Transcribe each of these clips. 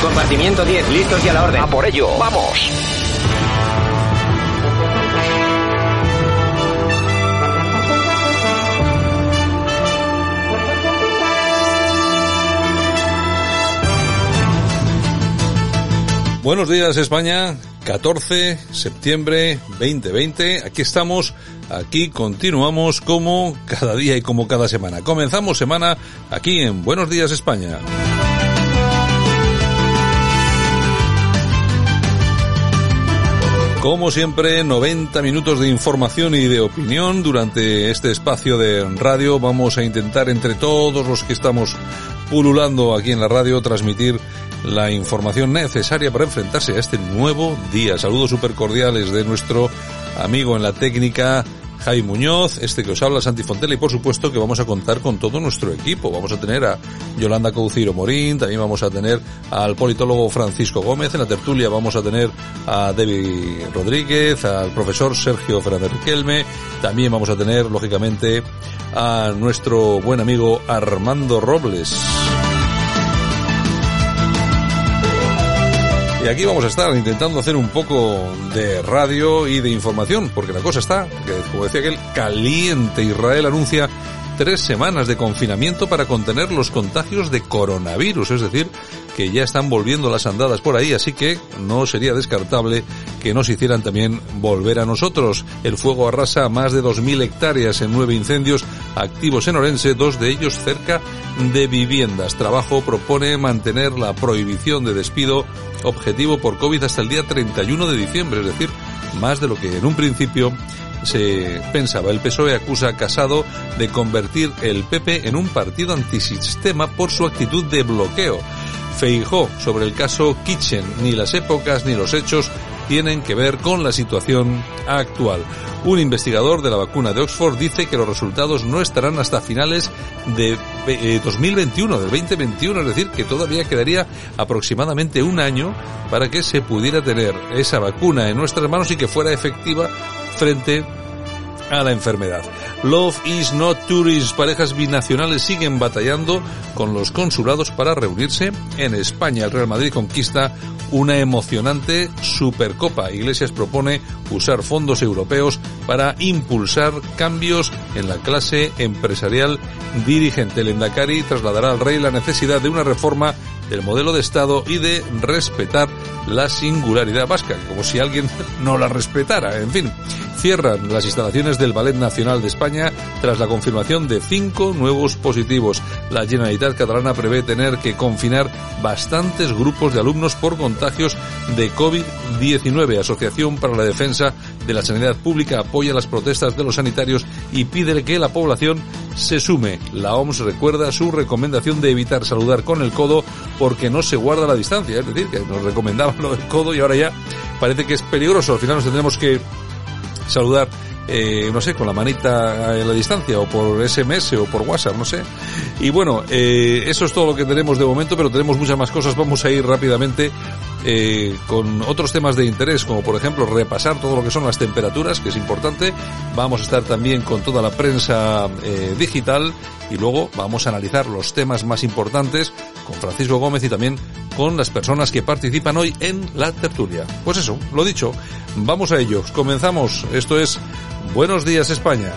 Compartimiento 10, listos y a la orden. A por ello. Vamos. Buenos días España, 14 septiembre 2020. Aquí estamos, aquí continuamos como cada día y como cada semana. Comenzamos semana aquí en Buenos días España. Como siempre, 90 minutos de información y de opinión durante este espacio de radio. Vamos a intentar entre todos los que estamos pululando aquí en la radio transmitir la información necesaria para enfrentarse a este nuevo día. Saludos super cordiales de nuestro amigo en la técnica, Jaime Muñoz, este que os habla Santi Fontela y por supuesto que vamos a contar con todo nuestro equipo. Vamos a tener a Yolanda Couciro Morín, también vamos a tener al politólogo Francisco Gómez, en la tertulia vamos a tener a Debbie Rodríguez, al profesor Sergio Fernández Riquelme, también vamos a tener lógicamente a nuestro buen amigo Armando Robles. Y aquí vamos a estar intentando hacer un poco de radio y de información, porque la cosa está, como decía aquel, caliente. Israel anuncia tres semanas de confinamiento para contener los contagios de coronavirus, es decir, que ya están volviendo las andadas por ahí, así que no sería descartable que nos hicieran también volver a nosotros. El fuego arrasa más de 2.000 hectáreas en nueve incendios activos en Orense, dos de ellos cerca de viviendas. Trabajo propone mantener la prohibición de despido objetivo por COVID hasta el día 31 de diciembre, es decir, más de lo que en un principio se pensaba. El PSOE acusa a Casado de convertir el PP en un partido antisistema por su actitud de bloqueo. Feijó sobre el caso Kitchen, ni las épocas ni los hechos tienen que ver con la situación actual. Un investigador de la vacuna de Oxford dice que los resultados no estarán hasta finales de eh, 2021, del 2021, es decir, que todavía quedaría aproximadamente un año para que se pudiera tener esa vacuna en nuestras manos y que fuera efectiva frente a la enfermedad. Love is not tourism. Parejas binacionales siguen batallando con los consulados para reunirse en España. El Real Madrid conquista una emocionante Supercopa. Iglesias propone usar fondos europeos para impulsar cambios en la clase empresarial dirigente. El Endacari trasladará al rey la necesidad de una reforma del modelo de Estado y de respetar la singularidad vasca, como si alguien no la respetara. En fin, cierran las instalaciones del Ballet Nacional de España tras la confirmación de cinco nuevos positivos. La Generalitat catalana prevé tener que confinar bastantes grupos de alumnos por contagios de COVID-19. Asociación para la Defensa de la Sanidad Pública apoya las protestas de los sanitarios y pide que la población se sume. La OMS recuerda su recomendación de evitar saludar con el codo porque no se guarda la distancia. Es decir, que nos recomendaban lo del codo y ahora ya parece que es peligroso. Al final nos tendremos que saludar eh, no sé, con la manita a la distancia, o por SMS o por WhatsApp, no sé. Y bueno, eh, eso es todo lo que tenemos de momento, pero tenemos muchas más cosas. Vamos a ir rápidamente eh, con otros temas de interés, como por ejemplo repasar todo lo que son las temperaturas, que es importante. Vamos a estar también con toda la prensa eh, digital y luego vamos a analizar los temas más importantes con Francisco Gómez y también con las personas que participan hoy en la tertulia. Pues eso, lo dicho, vamos a ellos. Comenzamos. Esto es Buenos días España.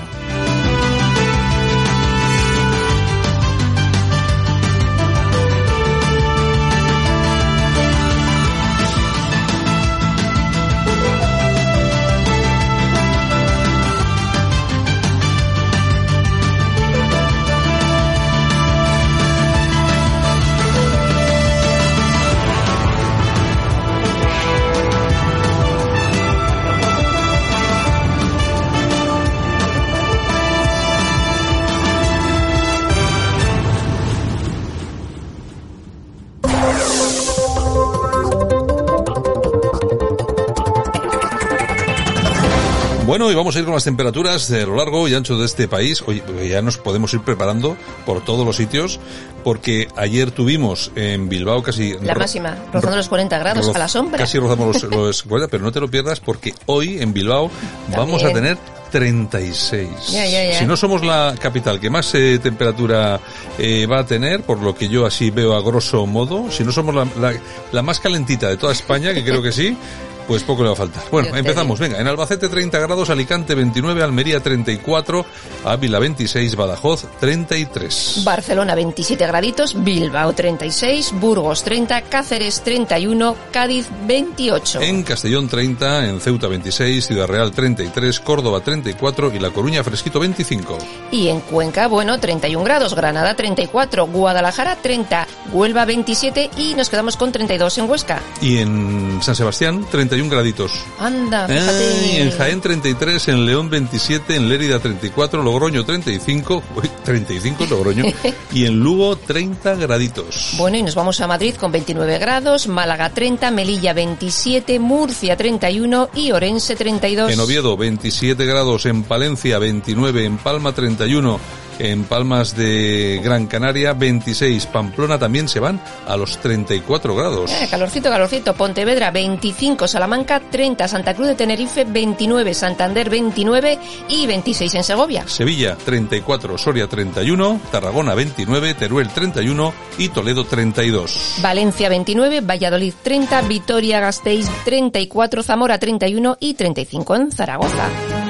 Bueno, y vamos a ir con las temperaturas de lo largo y ancho de este país. Hoy ya nos podemos ir preparando por todos los sitios, porque ayer tuvimos en Bilbao casi... La máxima, rozando los 40 grados a la sombra. Casi rozamos los, los 40, pero no te lo pierdas porque hoy en Bilbao vamos a tener 36. Ya, ya, ya. Si no somos la capital que más eh, temperatura eh, va a tener, por lo que yo así veo a grosso modo, si no somos la, la, la más calentita de toda España, que creo que sí, pues poco le va a faltar. Bueno, Yo empezamos. Venga, en Albacete 30 grados, Alicante 29, Almería 34, Ávila 26, Badajoz 33. Barcelona 27 graditos, Bilbao 36, Burgos 30, Cáceres 31, Cádiz 28. En Castellón 30, en Ceuta 26, Ciudad Real 33, Córdoba 34 y La Coruña fresquito 25. Y en Cuenca, bueno, 31 grados, Granada 34, Guadalajara 30, Huelva 27 y nos quedamos con 32 en Huesca. Y en San Sebastián 31 graditos. Anda, fíjate. en Jaén 33, en León 27, en Lérida 34, Logroño 35, uy, 35 en Logroño, y en Lugo 30 graditos. Bueno, y nos vamos a Madrid con 29 grados, Málaga 30, Melilla 27, Murcia 31 y Orense 32. En Oviedo 27 grados, en Palencia 29, en Palma 31, en Palmas de Gran Canaria 26, Pamplona también se van a los 34 grados. Eh, calorcito, calorcito. Pontevedra 25, Salamanca 30, Santa Cruz de Tenerife 29, Santander 29 y 26 en Segovia. Sevilla 34, Soria 31, Tarragona 29, Teruel 31 y Toledo 32. Valencia 29, Valladolid 30, Vitoria Gasteiz 34, Zamora 31 y 35 en Zaragoza.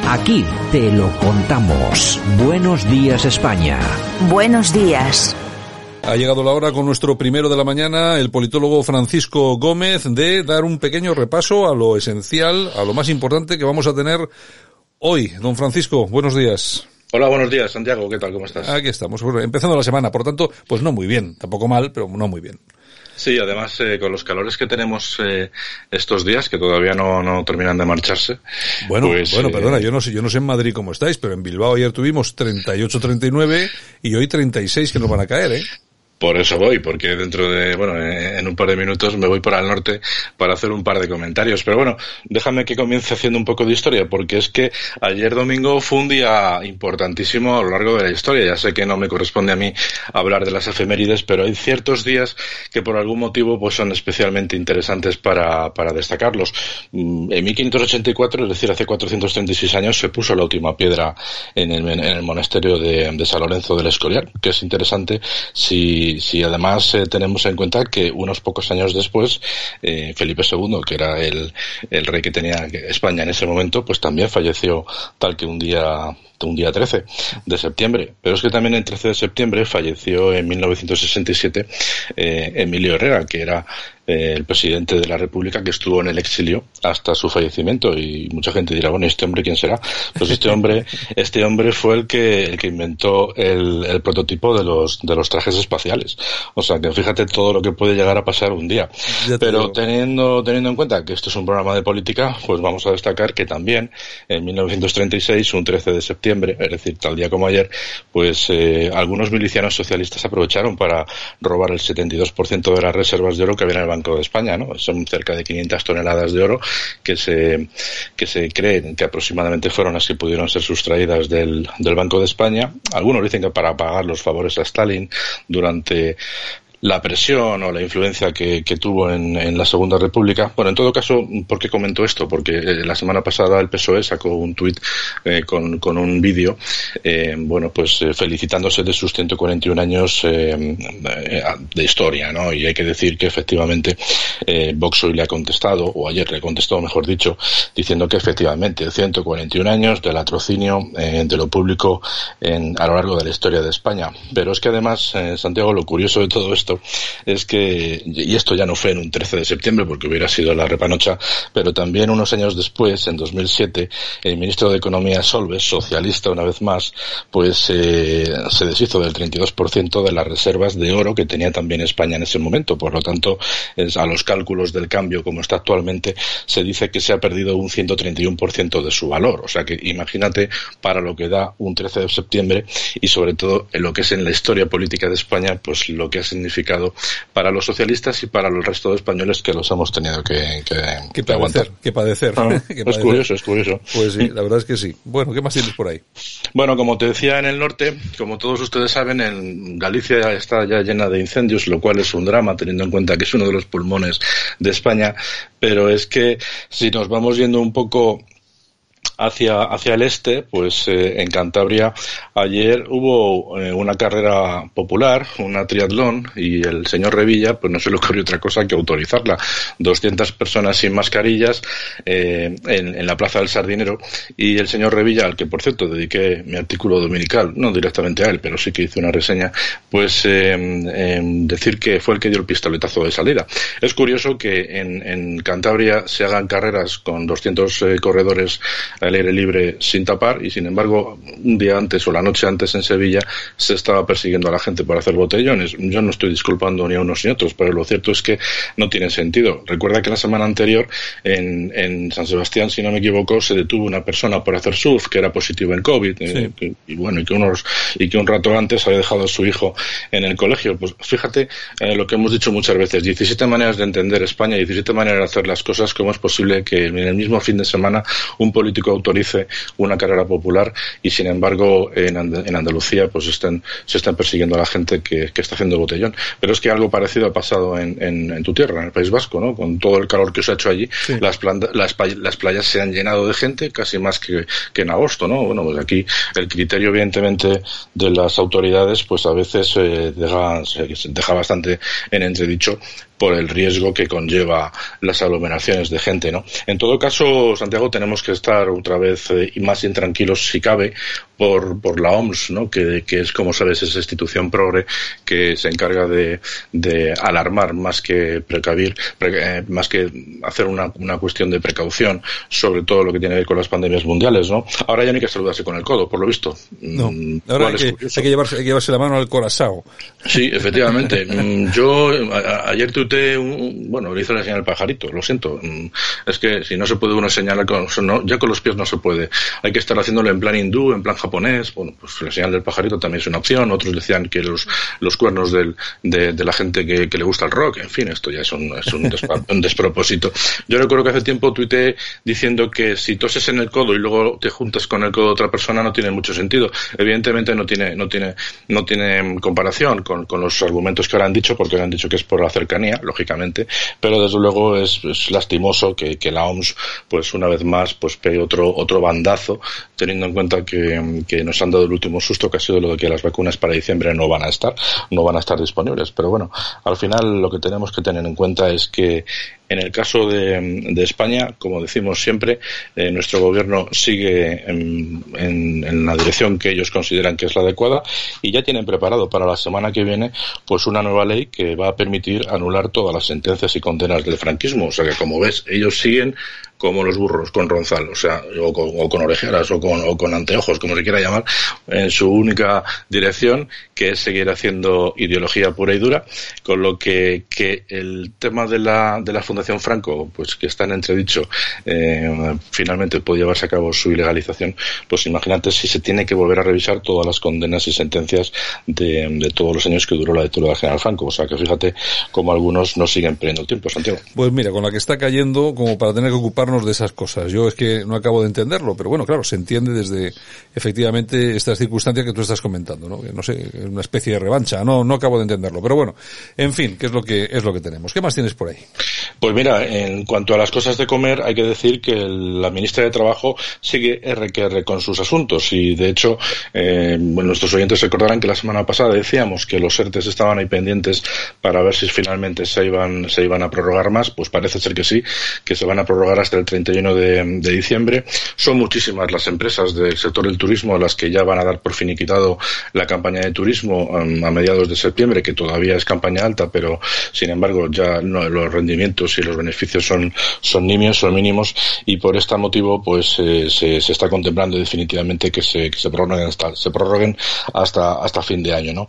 Aquí te lo contamos. Buenos días España. Buenos días. Ha llegado la hora con nuestro primero de la mañana, el politólogo Francisco Gómez, de dar un pequeño repaso a lo esencial, a lo más importante que vamos a tener hoy. Don Francisco, buenos días. Hola, buenos días, Santiago. ¿Qué tal? ¿Cómo estás? Aquí estamos, bueno, empezando la semana, por tanto, pues no muy bien, tampoco mal, pero no muy bien. Sí, además eh, con los calores que tenemos eh, estos días, que todavía no, no terminan de marcharse. Bueno, pues, bueno, eh, perdona, yo no sé, yo no sé en Madrid cómo estáis, pero en Bilbao ayer tuvimos 38-39 y hoy 36 que nos van a caer, ¿eh? Por eso voy, porque dentro de, bueno, en un par de minutos me voy para el norte para hacer un par de comentarios. Pero bueno, déjame que comience haciendo un poco de historia, porque es que ayer domingo fue un día importantísimo a lo largo de la historia. Ya sé que no me corresponde a mí hablar de las efemérides, pero hay ciertos días que por algún motivo pues son especialmente interesantes para, para destacarlos. Mm, En 1584, es decir, hace 436 años, se puso la última piedra en el, en el monasterio de, de San Lorenzo del Escorial, que es interesante si si, además eh, tenemos en cuenta que unos pocos años después, eh, Felipe II, que era el, el rey que tenía España en ese momento, pues también falleció tal que un día un día 13 de septiembre. Pero es que también el 13 de septiembre falleció en 1967 eh, Emilio Herrera, que era eh, el presidente de la República que estuvo en el exilio hasta su fallecimiento. Y mucha gente dirá, bueno, ¿este hombre quién será? Pues este hombre, este hombre fue el que, el que inventó el, el prototipo de los, de los trajes espaciales. O sea que fíjate todo lo que puede llegar a pasar un día. Te Pero teniendo, teniendo en cuenta que esto es un programa de política, pues vamos a destacar que también en 1936, un 13 de septiembre, es decir, tal día como ayer, pues eh, algunos milicianos socialistas aprovecharon para robar el 72% de las reservas de oro que había en el Banco de España, ¿no? Son cerca de 500 toneladas de oro que se, que se creen que aproximadamente fueron las que pudieron ser sustraídas del, del Banco de España. Algunos dicen que para pagar los favores a Stalin durante la presión o la influencia que, que tuvo en, en, la Segunda República. Bueno, en todo caso, ¿por qué comento esto? Porque eh, la semana pasada el PSOE sacó un tuit eh, con, con, un vídeo, eh, bueno, pues eh, felicitándose de sus 141 años eh, de historia, ¿no? Y hay que decir que efectivamente Vox hoy le ha contestado, o ayer le contestó, mejor dicho, diciendo que efectivamente 141 años del latrocinio eh, de lo público en, a lo largo de la historia de España. Pero es que además, Santiago, lo curioso de todo esto es que, y esto ya no fue en un 13 de septiembre porque hubiera sido la repanocha, pero también unos años después, en 2007, el ministro de Economía Solves, socialista una vez más, pues eh, se deshizo del 32% de las reservas de oro que tenía también España en ese momento. Por lo tanto, a los cálculos del cambio como está actualmente, se dice que se ha perdido un 131% de su valor. O sea que imagínate para lo que da un 13 de septiembre y sobre todo en lo que es en la historia política de España, pues lo que ha significado significado para los socialistas y para el resto de españoles que los hemos tenido que, que, padecer. Que padecer. Ah, es curioso, es curioso. Pues sí, la verdad es que sí. Bueno, ¿qué más tienes por ahí? Bueno, como te decía en el norte, como todos ustedes saben, en Galicia está ya llena de incendios, lo cual es un drama teniendo en cuenta que es uno de los pulmones de España, pero es que si nos vamos yendo un poco hacia, hacia el este, pues eh, en Cantabria ayer hubo eh, una carrera popular, una triatlón, y el señor Revilla pues no se le ocurrió otra cosa que autorizarla. 200 personas sin mascarillas eh, en, en, la Plaza del Sardinero y el señor Revilla, al que por cierto dediqué mi artículo dominical, no directamente a él, pero sí que hice una reseña, pues decir que fue el que dio el pistoletazo de salida. Es curioso que en, en Cantabria se hagan carreras con 200 corredores al aire libre sin tapar y sin embargo un día antes o la noche antes en Sevilla se estaba persiguiendo a la gente por hacer botellones. Yo no estoy disculpando ni a unos ni a otros, pero lo cierto es que no tiene sentido. Recuerda que la semana anterior en, en San Sebastián, si no me equivoco, se detuvo una persona por hacer surf que era positivo en COVID eh, y bueno y que unos y que un rato antes había dejado a su hijo en el colegio. Pues fíjate eh, lo que hemos dicho muchas veces, 17 maneras de entender España, 17 maneras de hacer las cosas, cómo es posible que en el mismo fin de semana un político autorice una carrera popular y sin embargo en, Andalucía pues estén, se están persiguiendo a la gente que, está haciendo botellón. Pero es que algo parecido ha pasado en, en, tu tierra, en el País Vasco, ¿no? Con todo el calor que se ha hecho allí, las, las, playas se han llenado de gente casi más que, que en agosto, ¿no? Bueno, pues aquí el criterio evidentemente de las autoridades pues a veces eh, deja, deja bastante en entredicho por el riesgo que conlleva las aglomeraciones de gente, ¿no? En todo caso, Santiago, tenemos que estar otra vez eh, y más intranquilos si cabe por, por la OMS, ¿no? Que, que, es, como sabes, esa institución progre que se encarga de, de alarmar más que precavir, eh, más que hacer una, una cuestión de precaución sobre todo lo que tiene que ver con las pandemias mundiales, ¿no? Ahora ya no hay que saludarse con el codo, por lo visto. No, mm, ahora hay que, hay que, llevarse, hay que llevarse la mano al corazón. Sí, efectivamente. Mm, yo ayer tuve un, bueno, le hice la señal al pajarito, lo siento. Mm, es que si no se puede uno señalar con, no, ya con los pies no se puede. Hay que estar haciéndolo en plan hindú, en plan japonés, bueno, pues la señal del pajarito también es una opción, otros decían que los, los cuernos del, de, de la gente que, que, le gusta el rock, en fin, esto ya es un, es un, un despropósito. Yo recuerdo que hace tiempo tuiteé diciendo que si toses en el codo y luego te juntas con el codo de otra persona no tiene mucho sentido. Evidentemente no tiene, no tiene, no tiene comparación con, con los argumentos que ahora han dicho, porque han dicho que es por la cercanía, lógicamente, pero desde luego es, es lastimoso que, que, la OMS, pues una vez más, pues pegue otro, otro bandazo, teniendo en cuenta que, que nos han dado el último susto que ha sido lo de que las vacunas para diciembre no van a estar, no van a estar disponibles. Pero bueno, al final lo que tenemos que tener en cuenta es que en el caso de, España, como decimos siempre, eh, nuestro gobierno sigue en, la dirección que ellos consideran que es la adecuada y ya tienen preparado para la semana que viene pues una nueva ley que va a permitir anular todas las sentencias y condenas del franquismo. O sea que, como ves, ellos siguen como los burros con ronzal, o sea, o con, orejeras o con, o con, anteojos, como se quiera llamar, en su única dirección, que es seguir haciendo ideología pura y dura, con lo que, que el tema de la, de la Fundación Franco, pues que está en entredicho, eh, finalmente puede llevarse a cabo su ilegalización, pues imagínate si se tiene que volver a revisar todas las condenas y sentencias de, de todos los años que duró la dictadura del general Franco, o sea que fíjate como algunos no siguen perdiendo el tiempo, Santiago. Pues mira, con la que está cayendo, como para tener que ocupar de esas cosas. Yo es que no acabo de entenderlo, pero bueno, claro, se entiende desde efectivamente estas circunstancias que tú estás comentando, ¿no? No sé, una especie de revancha, no, no acabo de entenderlo, pero bueno, en fin, ¿qué es lo que es lo que tenemos? ¿Qué más tienes por ahí? Pues mira, en cuanto a las cosas de comer, hay que decir que la ministra de Trabajo sigue RQR con sus asuntos y de hecho, eh, nuestros oyentes recordarán que la semana pasada decíamos que los ERTES estaban ahí pendientes para ver si finalmente se iban se iban a prorrogar más, pues parece ser que sí, que se van a prorrogar hasta el 31 de, de, diciembre. Son muchísimas las empresas del sector del turismo las que ya van a dar por finiquitado la campaña de turismo um, a mediados de septiembre, que todavía es campaña alta, pero sin embargo ya no, los rendimientos y los beneficios son, son nimios, son mínimos, y por este motivo, pues se, se, está contemplando definitivamente que se, que se prorroguen hasta, se prorroguen hasta, hasta fin de año, ¿no?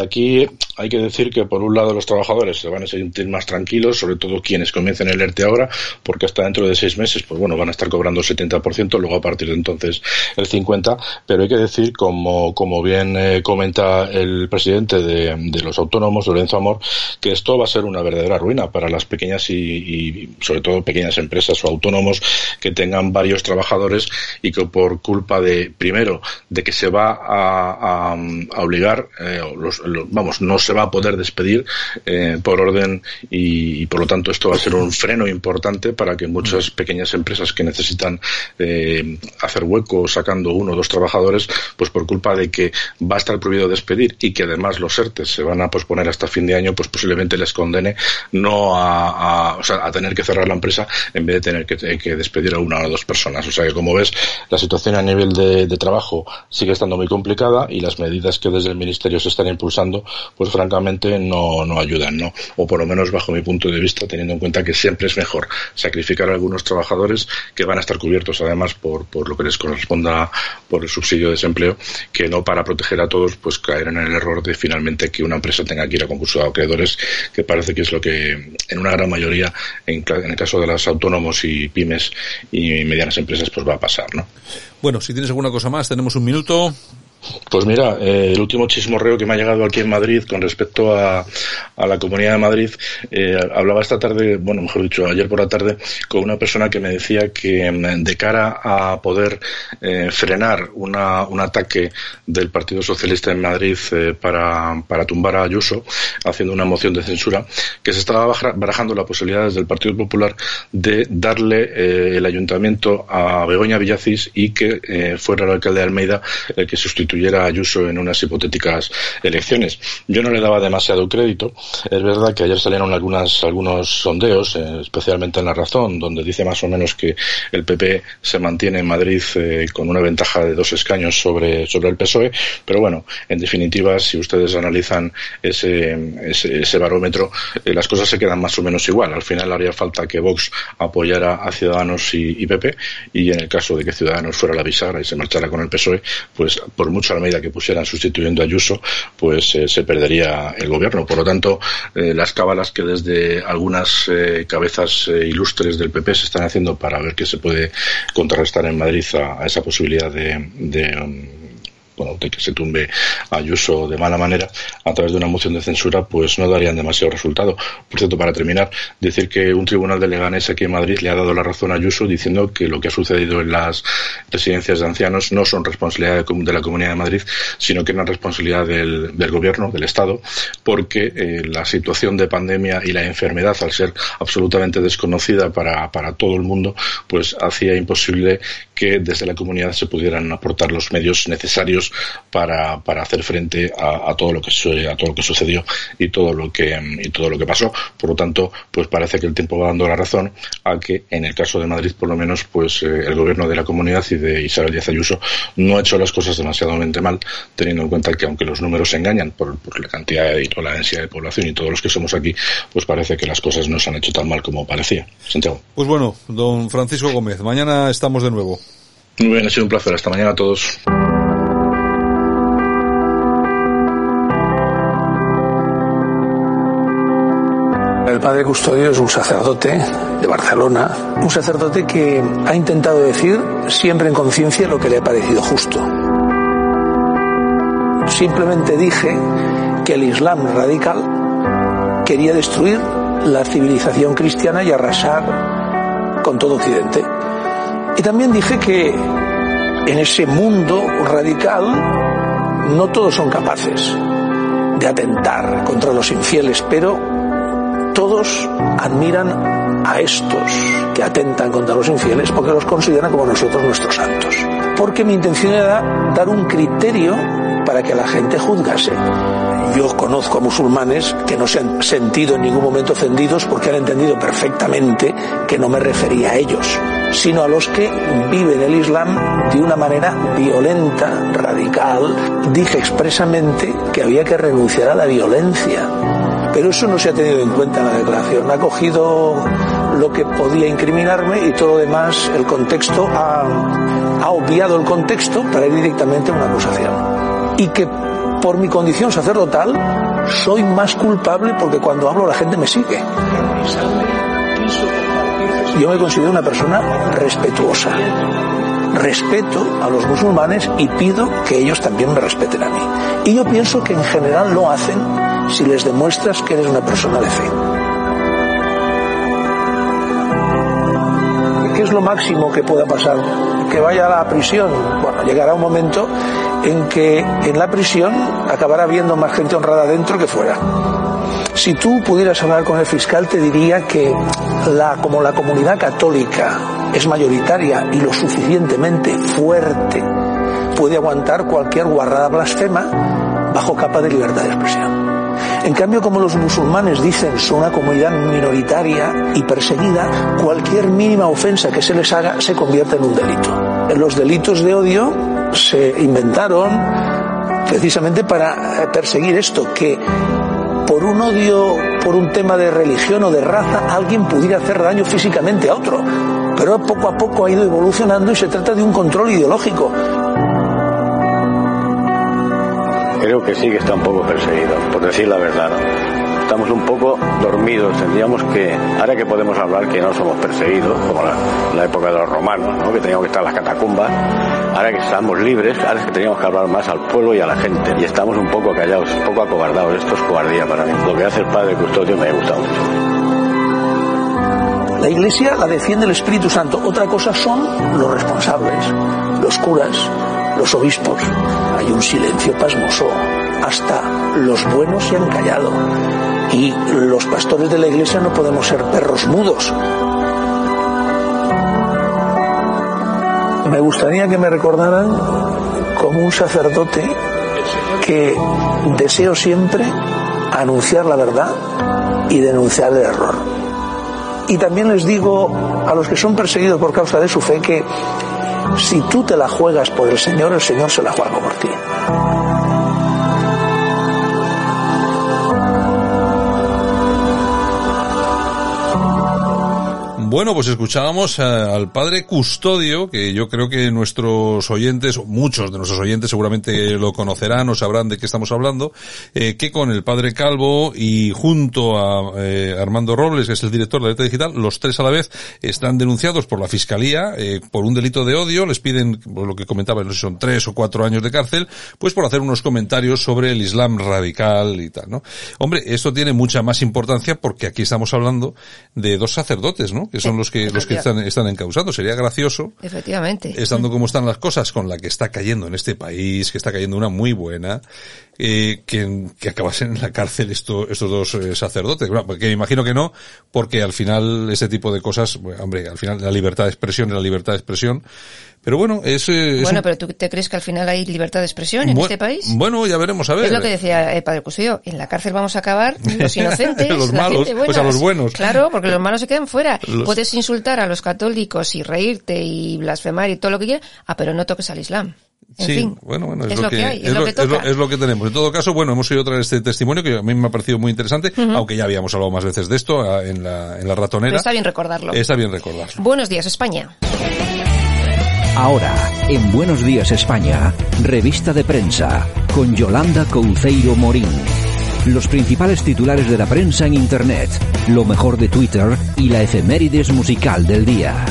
aquí hay que decir que por un lado los trabajadores se van a sentir más tranquilos, sobre todo quienes comiencen el ERTE ahora, porque hasta dentro de seis meses, pues bueno, van a estar cobrando el 70%, luego a partir de entonces el 50%, pero hay que decir, como, como bien eh, comenta el presidente de, de, los autónomos, Lorenzo Amor, que esto va a ser una verdadera ruina para las pequeñas y, y, sobre todo pequeñas empresas o autónomos que tengan varios trabajadores y que por culpa de, primero, de que se va a, a, obligar, eh, los, vamos, no se va a poder despedir eh, por orden y, por lo tanto esto va a ser un freno importante para que muchas pequeñas empresas que necesitan eh, hacer hueco sacando uno o dos trabajadores, pues por culpa de que va a estar prohibido despedir y que además los ERTES se van a posponer hasta fin de año, pues posiblemente les condene no a, o sea, a tener que cerrar la empresa en vez de tener que, que, despedir a una o dos personas. O sea que como ves, la situación a nivel de, de trabajo sigue estando muy complicada y las medidas que desde el Ministerio se están impulsando, pues francamente no, no ayudan, ¿no? O por lo menos bajo mi punto de vista, teniendo en cuenta que siempre es mejor sacrificar a algunos trabajadores que van a estar cubiertos además por, por lo que les corresponda por el subsidio de desempleo, que no para proteger a todos, pues caer en el error de finalmente que una empresa tenga que ir a concurso de acreedores, que parece que es lo que en una gran mayoría, en, en el caso de los autónomos y pymes y medianas empresas, pues va a pasar, ¿no? Bueno, si tienes alguna cosa más, tenemos un minuto. Pues mira, eh, el último chismorreo que me ha llegado aquí en Madrid con respecto a, la Comunidad de Madrid, eh, hablaba esta tarde, bueno, mejor dicho, ayer por la tarde, con una persona que me decía que mm, de cara a poder eh, frenar una, un ataque del Partido Socialista en Madrid eh, para, para tumbar a Ayuso, haciendo una moción de censura, que se estaba barajando la posibilidad desde el Partido Popular de darle el ayuntamiento a Begoña Villacís y que fuera el alcalde de Almeida el que sustituyera a Ayuso en unas hipotéticas elecciones. Yo no le daba demasiado crédito. Es verdad que ayer salieron algunas, algunos sondeos, eh, especialmente en La Razón, donde dice más o menos que el PP se mantiene en Madrid eh, con una ventaja de dos escaños sobre, sobre el PSOE, pero bueno, en definitiva, si ustedes analizan ese, ese, ese barómetro, eh, las cosas se quedan más o menos igual. Al final haría falta que Vox apoyara a Ciudadanos y, y PP, y en el caso de que Ciudadanos fuera la bisagra y se marchara con el PSOE, pues por mucho Almeida que pusieran sustituyendo a Ayuso, pues eh, se perdería el gobierno. Por lo tanto, eh, las cábalas que desde algunas eh, cabezas eh, ilustres del PP se están haciendo para ver qué se puede contrarrestar en Madrid a, a esa posibilidad de, de um, bueno, de que se tumbe Ayuso de mala manera a través de una moción de censura, pues no darían demasiado resultado. Por cierto, para terminar, decir que un tribunal de Leganés aquí en Madrid le ha dado la razón a Ayuso diciendo que lo que ha sucedido en las residencias de ancianos no son responsabilidad de la Comunidad de Madrid, sino que es una responsabilidad del, del gobierno, del Estado, porque eh, la situación de pandemia y la enfermedad, al ser absolutamente desconocida para, para todo el mundo, pues hacía imposible que desde la comunidad se pudieran aportar los medios necesarios para, para hacer frente a, a, todo lo que a todo lo que sucedió y todo lo que y todo lo que pasó. Por lo tanto, pues parece que el tiempo va dando la razón a que en el caso de Madrid, por lo menos, pues eh, el gobierno de la comunidad y de Isabel Díaz Ayuso no ha hecho las cosas demasiadamente mal, teniendo en cuenta que aunque los números se engañan por, por la cantidad y toda la densidad de población y todos los que somos aquí, pues parece que las cosas no se han hecho tan mal como parecía. Santiago. Pues bueno, don Francisco Gómez, mañana estamos de nuevo. Muy bien, ha sido un placer. Hasta mañana a todos. El padre Custodio es un sacerdote de Barcelona, un sacerdote que ha intentado decir siempre en conciencia lo que le ha parecido justo. Simplemente dije que el Islam radical quería destruir la civilización cristiana y arrasar con todo Occidente. Y también dije que en ese mundo radical no todos son capaces de atentar contra los infieles, pero todos admiran a estos que atentan contra los infieles porque los consideran como nosotros nuestros santos. Porque mi intención era dar un criterio para que la gente juzgase. Yo conozco a musulmanes que no se han sentido en ningún momento ofendidos porque han entendido perfectamente que no me refería a ellos, sino a los que viven el Islam de una manera violenta, radical. Dije expresamente que había que renunciar a la violencia Pero eso no se ha tenido en cuenta en la declaración. Ha cogido lo que podía incriminarme y todo lo demás, el contexto, ha, ha obviado el contexto para ir directamente a una acusación. Y que por mi condición sacerdotal soy más culpable porque cuando hablo la gente me sigue. Yo me considero una persona respetuosa. Respeto a los musulmanes y pido que ellos también me respeten a mí. Y yo pienso que en general lo hacen si les demuestras que eres una persona de fe. ¿Qué es lo máximo que pueda pasar? Que vaya a la prisión. Bueno, llegará un momento en que en la prisión acabará habiendo más gente honrada dentro que fuera. Si tú pudieras hablar con el fiscal te diría que la, como la comunidad católica es mayoritaria y lo suficientemente fuerte puede aguantar cualquier guarrada blasfema bajo capa de libertad de expresión. En cambio, como los musulmanes dicen son una comunidad minoritaria y perseguida, cualquier mínima ofensa que se les haga se convierte en un delito. Los delitos de odio se inventaron precisamente para perseguir esto, que un odio, por un tema de religión o de raza, alguien pudiera hacer daño físicamente a otro. Pero poco a poco ha ido evolucionando y se trata de un control ideológico. Creo que sí que está un poco perseguido, por decir la verdad. Estamos un poco dormidos, tendríamos que, ahora que podemos hablar que no somos perseguidos, como la, la época de los romanos, ¿no? que teníamos que estar en las catacumbas, ahora que estamos libres, ahora es que teníamos que hablar más al pueblo y a la gente. Y estamos un poco callados, un poco acobardados. Esto es cobardía para mí. Lo que hace el padre custodio me ha gustado mucho. La Iglesia la defiende el Espíritu Santo. Otra cosa son los responsables, los curas, los obispos. Hay un silencio pasmoso. Hasta los buenos se han callado. Y los pastores de la Iglesia no podemos ser perros mudos. Me gustaría que me recordaran como un sacerdote que deseo siempre anunciar la verdad y denunciar el error. Y también les digo a los que son perseguidos por causa de su fe que si tú te la juegas por el Señor, el Señor se la juega por ti. Bueno, pues escuchábamos al padre Custodio, que yo creo que nuestros oyentes, muchos de nuestros oyentes seguramente lo conocerán o sabrán de qué estamos hablando, eh, que con el padre Calvo y junto a eh, Armando Robles, que es el director de la Digital, los tres a la vez están denunciados por la Fiscalía eh, por un delito de odio, les piden, por lo que comentaba, no sé si son tres o cuatro años de cárcel, pues por hacer unos comentarios sobre el Islam radical y tal, ¿no? Hombre, esto tiene mucha más importancia porque aquí estamos hablando de dos sacerdotes, ¿no? Son los que los que están, están encausados. Sería gracioso. Efectivamente. Estando como están las cosas con la que está cayendo en este país, que está cayendo una muy buena, eh, que, que acabasen en la cárcel esto, estos dos eh, sacerdotes. Bueno, porque me imagino que no, porque al final ese tipo de cosas, bueno, hombre, al final la libertad de expresión es la libertad de expresión. Pero bueno, es... es bueno, un... pero ¿tú te crees que al final hay libertad de expresión en este país? Bueno, ya veremos a ver. Es lo que decía el padre Custodio. En la cárcel vamos a acabar los inocentes. los malos, pues a los buenos. Claro, porque los malos se quedan fuera. Los... Puedes insultar a los católicos y reírte y blasfemar y todo lo que quieras, ah, pero no toques al Islam. En sí, fin, bueno, bueno, es, es lo, lo que, que hay, es lo lo, que es, lo, toca. es lo que tenemos. En todo caso, bueno, hemos oído traer este testimonio que a mí me ha parecido muy interesante, aunque ya habíamos hablado más veces de esto ah, en la, en la ratonera. Pero está bien recordarlo. Está bien recordarlo. Buenos días, España. Ahora, en Buenos Días España, revista de prensa, con Yolanda Couceiro Morín. Los principales titulares de la prensa en Internet, lo mejor de Twitter y la efemérides musical del día.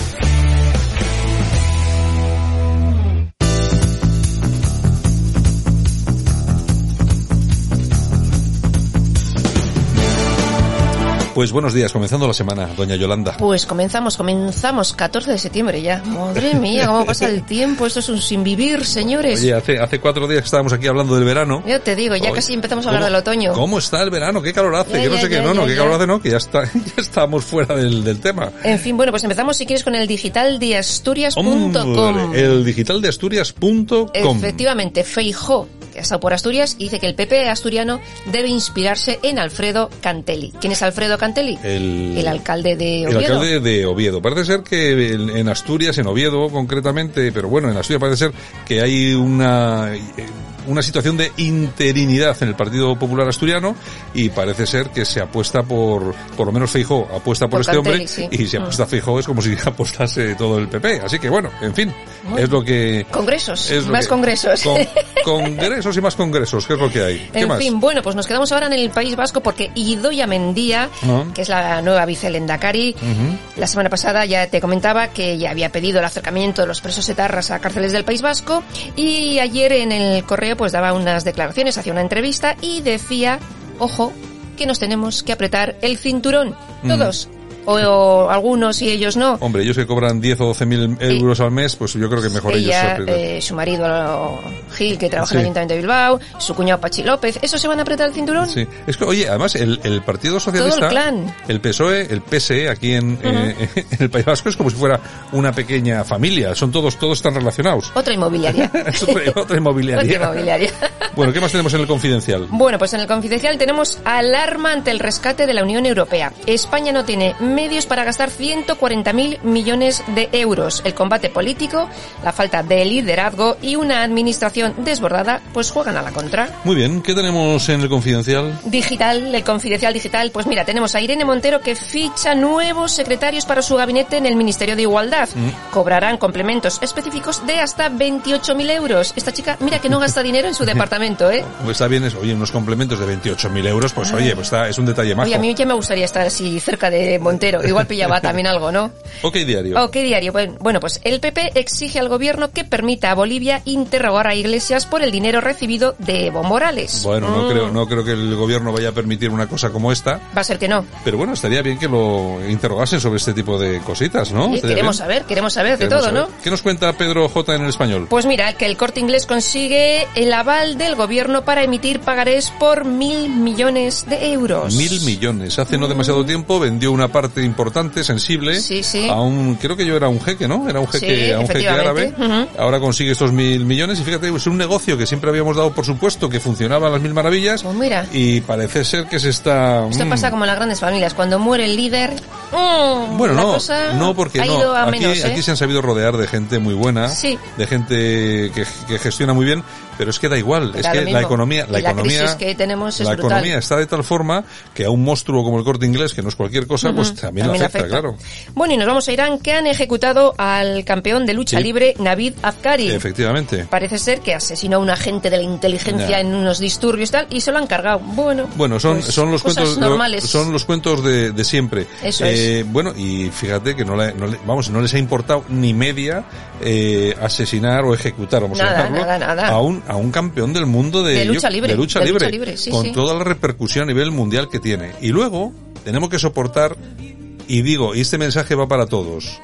Pues buenos días, comenzando la semana, doña Yolanda. Pues comenzamos, comenzamos 14 de septiembre ya. Madre mía, cómo pasa el tiempo. Esto es un sin vivir, señores. Oye, hace, hace cuatro días que estábamos aquí hablando del verano. Ya te digo, ya Oye, casi empezamos a hablar ¿cómo- del otoño. ¿Cómo está el verano? ¿Qué calor hace? Ya, que no ya, sé qué, no, no, qué calor hace, no, que ya está, ya estamos fuera del, del tema. En fin, bueno, pues empezamos si quieres con el digital de asturias.com. El digital de Asturias.com. Efectivamente, Feijó, que ha estado por Asturias, y dice que el PP asturiano debe inspirarse en Alfredo Cantelli. ¿Quién es Alfredo Cantelli? El, El alcalde de el Oviedo. alcalde de Oviedo. Parece ser que en Asturias, en Oviedo concretamente, pero bueno, en Asturias parece ser que hay una... una situación de interinidad en el Partido Popular Asturiano y parece ser que se apuesta por, por lo menos Feijó apuesta por, Por este Cantelli, hombre sí. y si Mm. apuesta Feijó es como si apostase todo el PP. Así que bueno, en fin, es lo que... Congresos, es lo más que- congresos. con- congresos y más congresos, ¿qué es lo que hay? ¿Qué En más? fin, bueno, pues nos quedamos ahora en el País Vasco porque Idoia Mendía, que es la nueva vicelendacari, Ujú. la semana pasada ya te comentaba que ya había pedido el acercamiento de los presos etarras a cárceles del País Vasco y ayer en el correo pues daba unas declaraciones, hacía una entrevista y decía, ojo, que nos tenemos que apretar el cinturón, Mm. todos, o, o algunos y ellos no. Hombre, ellos que cobran 10 o 12 mil euros al mes, pues yo creo que mejor ellos Ella, apretan. eh, su marido Gil, que trabaja en Sí. el Ayuntamiento de Bilbao, su cuñado Pachi López, ¿esos se van a apretar el cinturón? Sí. Es que, oye, además, el, el Partido Socialista, Todo el clan. el PSOE, el PSE, aquí en, eh, en el País Vasco, es como si fuera una pequeña familia. Son todos, todos están relacionados. Otra inmobiliaria. Otra, otra inmobiliaria. Otra inmobiliaria. Bueno, ¿qué más tenemos en el confidencial? Bueno, pues en el confidencial tenemos alarma ante el rescate de la Unión Europea. España no tiene medios para gastar 140.000 millones de euros. El combate político, la falta de liderazgo y una administración desbordada, pues juegan a la contra. Muy bien, ¿qué tenemos en el confidencial? Digital, el confidencial digital, pues mira, tenemos a Irene Montero que ficha nuevos secretarios para su gabinete en el Ministerio de Igualdad. Mm. Cobrarán complementos específicos de hasta 28.000 euros. Esta chica, mira que no gasta dinero en su departamento, ¿eh? Pues está bien, es, oye, unos complementos de 28.000 euros, pues oye, pues está, es un detalle más. Oye, a mí ya me gustaría estar así cerca de Montero. Igual pillaba también algo, ¿no? Ok, diario. Ok, diario. Bueno, pues el PP exige al gobierno que permita a Bolivia interrogar a Iglesias por el dinero recibido de Evo Morales. Bueno, no Mm, creo, no creo que el gobierno vaya a permitir una cosa como esta, Va a ser que no. pero bueno, estaría bien que lo interrogasen sobre este tipo de cositas, ¿no? Sí, queremos bien. saber, queremos saber de todo, saber. ¿no? ¿Qué nos cuenta Pedro J en el español? Pues mira, que el corte inglés consigue el aval del gobierno para emitir pagarés por mil millones de euros. Mil millones. Hace no demasiado tiempo vendió una parte importante, sensible, Sí, sí. a un, creo que yo era un jeque, ¿no? Era un jeque, Sí, a un jeque árabe. efectivamente. Ujú. Ahora consigue estos mil millones y fíjate, es un negocio que siempre habíamos dado por supuesto que funcionaba a las mil maravillas. Pues mira. Y parece ser que se está... Esto mm, pasa como en las grandes familias. Cuando muere el líder, mm, Bueno, no, no, porque no. Aquí, menos, ¿eh? aquí se han sabido rodear de gente muy buena, de gente que, que gestiona muy bien, pero es que da igual. es que la economía, la la economía, que tenemos es la brutal. economía está de tal forma que a un monstruo como el corte inglés, que no es cualquier cosa, pues también, también afecta, afecta. claro. Bueno, y nos vamos a Irán, que han ejecutado al campeón de lucha Sí. libre, Navid Afkari. Efectivamente. Parece ser que asesinó a un agente de la inteligencia Ya. en unos disturbios y tal, y se lo han cargado. Bueno, Bueno, son, pues, son los cuentos, normales. son los cuentos de, de siempre. Eso Eh, Bueno, y fíjate que no, le- no le- vamos, no les ha importado ni media eh, asesinar o ejecutar, vamos Nada, a llamarlo, nada, nada. a un a un campeón del mundo de, De lucha libre, de lucha de libre, lucha libre, sí, con sí. toda la repercusión a nivel mundial que tiene. Y luego tenemos que soportar y digo, y este mensaje va para todos.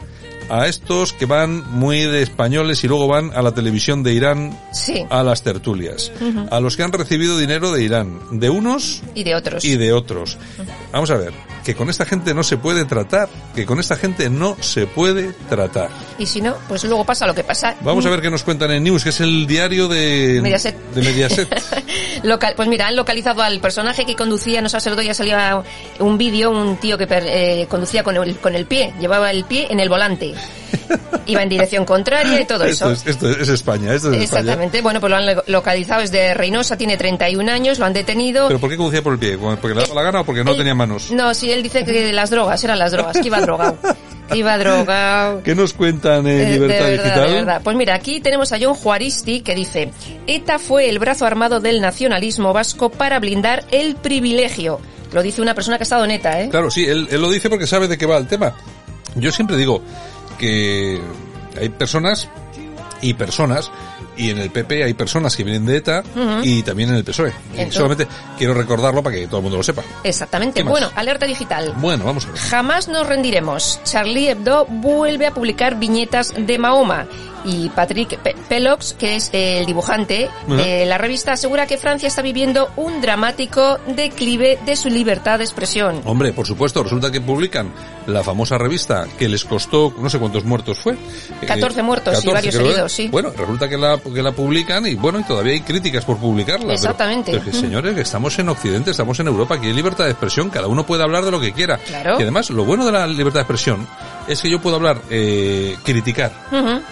A estos que van muy de españoles y luego van a la televisión de Irán Sí. a las tertulias. A los que han recibido dinero de Irán. De unos Y de otros. y de otros. Vamos a ver, que con esta gente no se puede tratar, que con esta gente no se puede tratar. Y si no, pues luego pasa lo que pasa. Vamos a ver qué nos cuentan en News, que es el diario de Mediaset. De Mediaset. Local- pues mira, han localizado al personaje que conducía, no sé otro día salía un vídeo, un tío que per- eh, conducía con el, con el pie, llevaba el pie en el volante. Iba en dirección contraria y todo eso. Esto es, esto es España, esto es España. Exactamente, bueno, pues lo han lo- localizado, es de Reynosa, tiene 31 años, lo han detenido. ¿Pero por qué conducía por el pie? ¿Porque le daba la gana o porque no tenía manos? No, sí, él dice que las drogas, eran las drogas, que iba drogado. Que iba drogado. ¿Qué nos cuentan en Eh, de Libertad verdad, Digital? de verdad. Pues mira, aquí tenemos a John Juaristi que dice, ETA fue el brazo armado del nacionalismo vasco para blindar el privilegio. Lo dice una persona que ha estado neta, ¿eh? Claro, sí, él, él lo dice porque sabe de qué va el tema. Yo siempre digo que hay personas y personas, y en el PP hay personas que vienen de ETA y también en el PSOE. Entonces- solamente quiero recordarlo para que todo el mundo lo sepa. Exactamente. Bueno, alerta digital. Bueno, vamos a ver. Jamás nos rendiremos. Charlie Hebdo vuelve a publicar viñetas de Mahoma. Y Patrick Pe- Pelox, que es el dibujante de la revista, asegura que Francia está viviendo un dramático declive de su libertad de expresión. Hombre, por supuesto, resulta que publican la famosa revista que les costó, no sé cuántos muertos fue. 14 muertos y varios que- heridos, sí. Bueno, resulta que la, que la publican y bueno, y todavía hay críticas por publicarla. pero- Exactamente. Pero, que, Mm. señores, que estamos en Occidente, estamos en Europa, aquí hay libertad de expresión, cada uno puede hablar de lo que quiera. Claro. Y además, lo bueno de la libertad de expresión es que yo puedo hablar, eh, criticar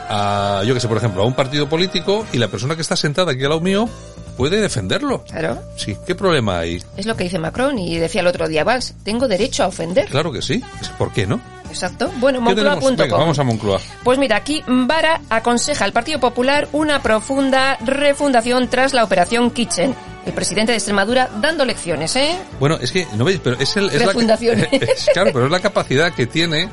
a, yo que sé, por ejemplo, a un partido político y la persona que está sentada aquí al lado mío puede defenderlo. Claro. Sí, ¿qué problema hay? Es lo que dice Macron y decía el otro día, Valls, tengo derecho a ofender. Claro que sí. ¿Por qué no? Exacto. Bueno, Moncloa.com. vamos a Moncloa. Pues mira, aquí Vara aconseja al Partido Popular una profunda refundación tras la operación Kitchen. El presidente de Extremadura dando lecciones, ¿eh? Bueno, es que, ¿no veis? Pero es, el, es la, Refundación. es- claro, pero es la capacidad que tiene,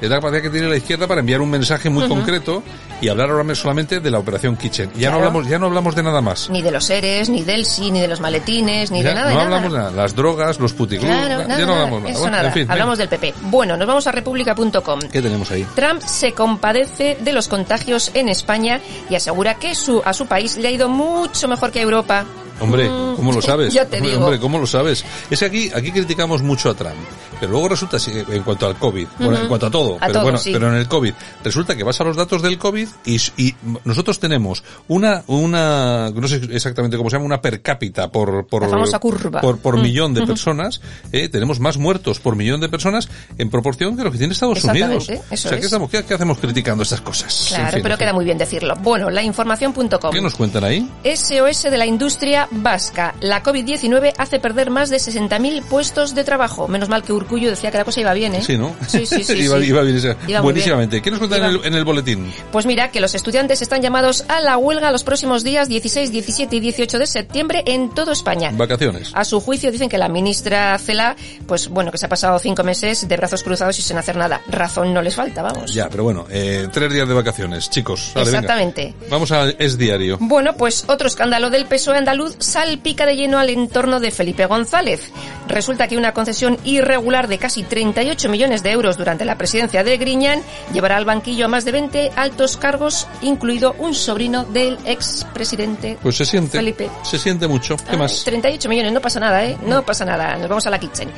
es la capacidad que tiene la izquierda para enviar un mensaje muy Ujú. concreto y hablar ahora solamente de la operación Kitchen. Ya no Claro. hablamos, ya no hablamos de nada más. Ni de los seres, ni del sí, ni de los maletines, ni Ya de nada. no de nada. hablamos de nada. Las drogas, los puticlubs, Claro, ya nada, no nada, hablamos nada. Eso Bueno, nada. en fin, venga. Hablamos del PP. Bueno, nos vamos a república.com. ¿Qué tenemos ahí? Trump se compadece de los contagios en España y asegura que su, a su país le ha ido mucho mejor que a Europa. Hombre, ¿cómo lo sabes? te Hombre, digo. Hombre, ¿cómo lo sabes? Es que aquí, aquí criticamos mucho a Trump, pero luego resulta, en cuanto al COVID, bueno, en cuanto a todo, A pero todo, bueno, sí. pero en el COVID, resulta que vas a los datos del COVID y, y nosotros tenemos una, una, no sé exactamente cómo se llama, una per cápita por, por, La famosa curva. por, por Mm. millón de personas, eh, tenemos más muertos por millón de personas en proporción que lo que tiene Estados Unidos. eso o sea, es. ¿qué, estamos, qué, qué hacemos criticando estas cosas? Claro, En fin, pero en fin. queda muy bien decirlo. Bueno, la información.com. ¿Qué nos cuentan ahí? SOS de la industria vasca. La COVID-19 hace perder más de 60.000 puestos de trabajo. Menos mal que Urcullo decía que la cosa iba bien, ¿eh? Sí, ¿no? Sí, sí, sí. iba, sí. iba bien, Iba buenísimamente. ¿Qué nos cuentan en el, en el boletín? Pues mira, que los estudiantes están llamados a la huelga los próximos días 16, 17 y 18 de septiembre en todo España. Vacaciones. A su juicio dicen que la ministra Cela, pues bueno, que se ha pasado cinco meses de brazos cruzados y sin hacer nada. Razón no les falta, vamos. Ya, pero bueno, eh, tres días de vacaciones, chicos. Vale, venga. Exactamente. Vamos a Es Diario. Bueno, pues otro escándalo del PSOE andaluz salpica de lleno al entorno de Felipe González. Resulta que una concesión irregular de casi 38 millones de euros durante la presidencia de Griñán llevará al banquillo a más de 20 altos cargos, incluido un sobrino del expresidente Pues se siente. Felipe. Se siente mucho. ¿Qué Ay, más? 38 millones, no pasa nada, ¿eh? No pasa nada. Nos vamos a la kitchen.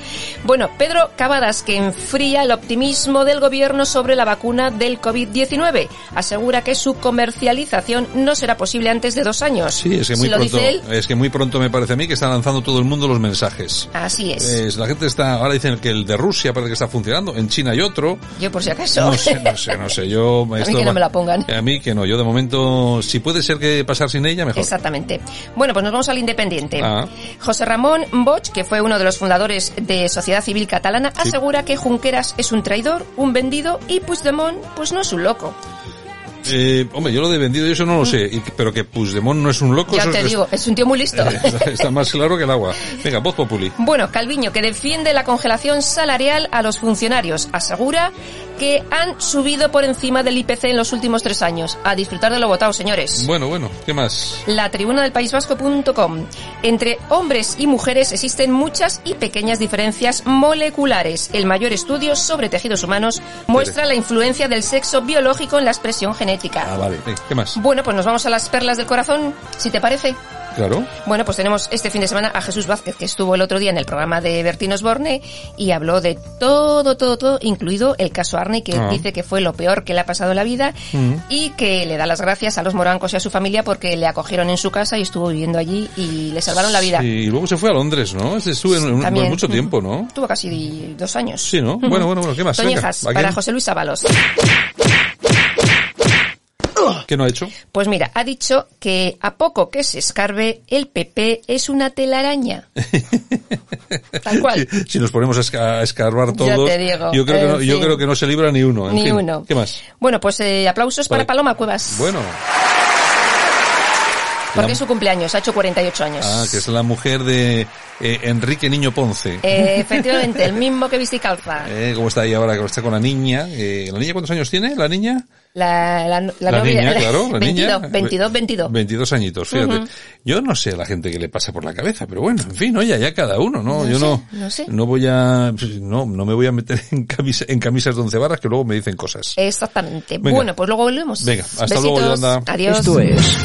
Bueno, Pedro Cavadas, que enfría el optimismo del gobierno sobre la vacuna del COVID-19. Asegura que su comercialización no será posible antes de dos años. Sí, es que muy si lo pronto, dice él, es que muy pronto me parece a mí que está lanzando todo el mundo los mensajes. así es. Es, la gente está, ahora dicen que el de Rusia parece que está funcionando, en China hay otro. Yo por si acaso. No sé, no sé, no sé. Yo, A mí que no me la pongan. A mí que no. Yo de momento, si puede ser que pasar sin ella, mejor. Exactamente. Bueno, pues nos vamos al Independiente. Ah. José Ramón Bosch, que fue uno de los fundadores de Sociedad Civil Catalana, asegura que Junqueras es un traidor, un vendido y Puigdemont pues no es un loco. Eh, hombre, yo lo de vendido y eso no lo sé, y- pero que Puigdemont no es un loco, Ya eso te es- digo, es un tío muy listo. está, está más claro que el agua. Venga, voz populi. Bueno, Calviño, que defiende la congelación salarial a los funcionarios, asegura que han subido por encima del IPC en los últimos tres años. A disfrutar de lo votado, señores. Bueno, bueno, ¿qué más? La tribuna del País Vasco.com. Entre hombres y mujeres existen muchas y pequeñas diferencias moleculares. El mayor estudio sobre tejidos humanos muestra la influencia del sexo biológico en la expresión genética. Ah, vale. ¿Qué más? Bueno, pues nos vamos a las perlas del corazón, si te parece. Claro. Bueno, pues tenemos este fin de semana a Jesús Vázquez, que estuvo el otro día en el programa de Bertín Osborne y habló de todo, todo, todo, incluido el caso Arney, que Ah. dice que fue lo peor que le ha pasado en la vida Mm. y que le da las gracias a los morancos y a su familia porque le acogieron en su casa y estuvo viviendo allí y le salvaron la vida. Sí, y luego se fue a Londres, ¿no? Estuvo en, mucho tiempo, ¿no? Tuvo casi dos años. Sí, ¿no? Bueno, bueno, bueno, ¿qué más? Toñejas, ¿a para? José Luis Ábalos. ¿Qué no ha hecho? Pues mira, ha dicho que a poco que se escarbe, el PP es una telaraña. Tal cual. Si, si nos ponemos a, esca- a escarbar Ya todos, te digo, yo, creo que no, yo creo que no se libra ni uno. En Ni fin, uno. ¿Qué más? Bueno, pues eh, aplausos para Vale. Paloma Cuevas. Bueno. Porque es su cumpleaños, ha hecho 48 años. Ah, que es la mujer de eh, Enrique Niño Ponce. Eh, efectivamente, el mismo que viste y calza. Eh, ¿Cómo está ahí ahora? que está con la niña. Eh, ¿La niña cuántos años tiene? ¿La niña? La, la, la, La novia- niña, claro, la 22, niña. 22, 22. 22 añitos, fíjate. Ujú. Yo no sé a la gente que le pasa por la cabeza, pero bueno, en fin, oye, ya cada uno, ¿no? No Yo sé, no, no sé. voy a, no, no me voy a meter en, camisa- en camisas de once varas que luego me dicen cosas. Exactamente. Venga. bueno, pues luego volvemos. Venga, hasta Besitos. luego, Yolanda. Adiós. Esto es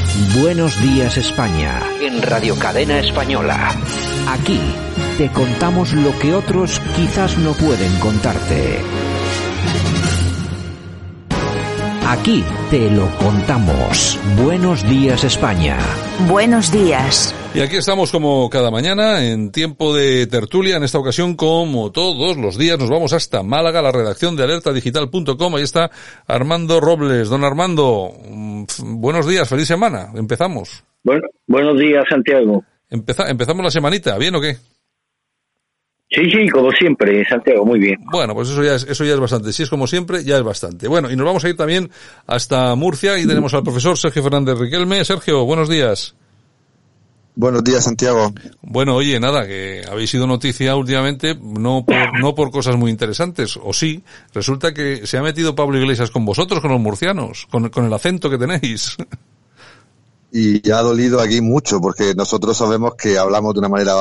Buenos Días España. En Radio Cadena Española. Aquí te contamos lo que otros quizás no pueden contarte. Aquí te lo contamos. Buenos días España. Buenos días. Y aquí estamos como cada mañana en tiempo de tertulia. En esta ocasión, como todos los días, nos vamos hasta Málaga, la redacción de alertadigital.com. Ahí está Armando Robles. Don Armando, mm, buenos días, feliz semana. Empezamos. Bueno, buenos días, Santiago. Empezamos la semanita, ¿bien o qué? Sí, sí, como siempre, Santiago, muy bien. Bueno, pues eso ya es, eso ya es bastante. Si es como siempre, ya es bastante. Bueno, y nos vamos a ir también hasta Murcia y tenemos al profesor Sergio Fernández Riquelme. Sergio, buenos días. Buenos días, Santiago. Bueno, oye, nada, que habéis sido noticia últimamente, no por, no por cosas muy interesantes, o sí, resulta que se ha metido Pablo Iglesias con vosotros, con los murcianos, con, con el acento que tenéis. y ha dolido aquí mucho porque nosotros sabemos que hablamos de una manera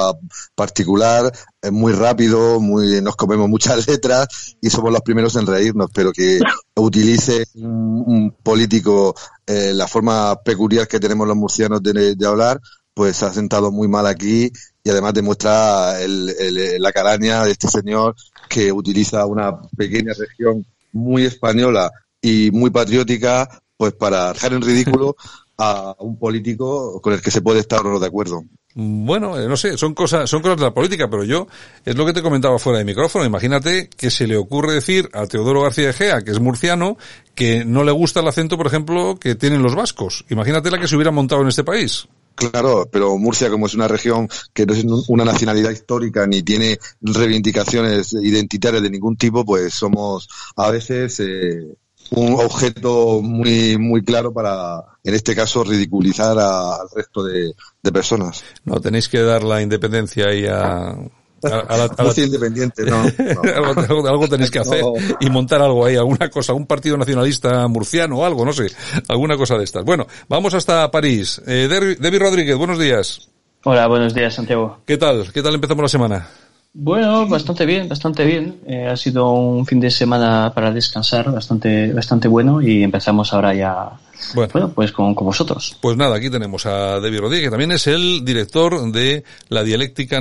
particular, es muy rápido, muy nos comemos muchas letras y somos los primeros en reírnos, pero que utilice un, político eh, la forma peculiar que tenemos los murcianos de, hablar, pues ha sentado muy mal aquí y además demuestra la calaña de este señor que utiliza una pequeña región muy española y muy patriótica pues para dejar en ridículo a un político con el que se puede estar o no de acuerdo. Bueno, eh, no sé, son cosas, son cosas de la política, pero yo, es lo que te comentaba fuera de micrófono. Imagínate que se le ocurre decir a Teodoro García Egea, que es murciano, que no le gusta el acento, por ejemplo, que tienen los vascos. Imagínate la que se hubiera montado en este país. Claro, pero Murcia, como es una región que no es una nacionalidad histórica ni tiene reivindicaciones identitarias de ningún tipo, pues somos a veces eh, un objeto muy, muy claro para, en este caso, ridiculizar al resto de, personas. No, tenéis que dar la independencia ahí a, a, la, independiente, no. algo, tenéis que hacer y montar algo ahí, alguna cosa, un partido nacionalista murciano o algo, no sé, alguna cosa de estas. Bueno, vamos hasta París. Eh, Debbie Rodríguez, buenos días. Hola, buenos días, Santiago. ¿Qué tal? ¿Qué tal empezamos la semana? Bueno, bastante bien, bastante bien. Eh, ha sido un fin de semana para descansar bastante, bastante bueno y empezamos ahora ya, bueno, pues con, con, vosotros. Pues nada, aquí tenemos a David Rodríguez, que también es el director de la dialéctica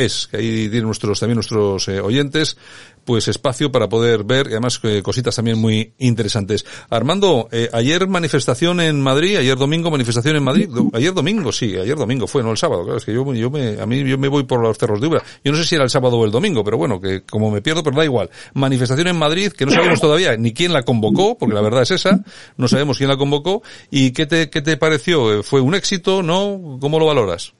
nacional.es, que ahí tienen nuestros, también nuestros eh, oyentes pues espacio para poder ver y además eh, cositas también muy interesantes. Armando, eh, ayer manifestación en Madrid, ayer domingo manifestación en Madrid, ayer domingo, sí, ayer domingo fue, no el sábado, claro, es que yo, yo me, a mí yo me voy por los cerros de Ubra. Yo no sé si era el sábado o el domingo, pero bueno, que como me pierdo, pero da igual. Manifestación en Madrid, que no sabemos todavía ni quién la convocó, porque la verdad es esa, no sabemos quién la convocó, y qué te, qué te pareció, ¿fue un éxito, no? ¿Cómo lo valoras?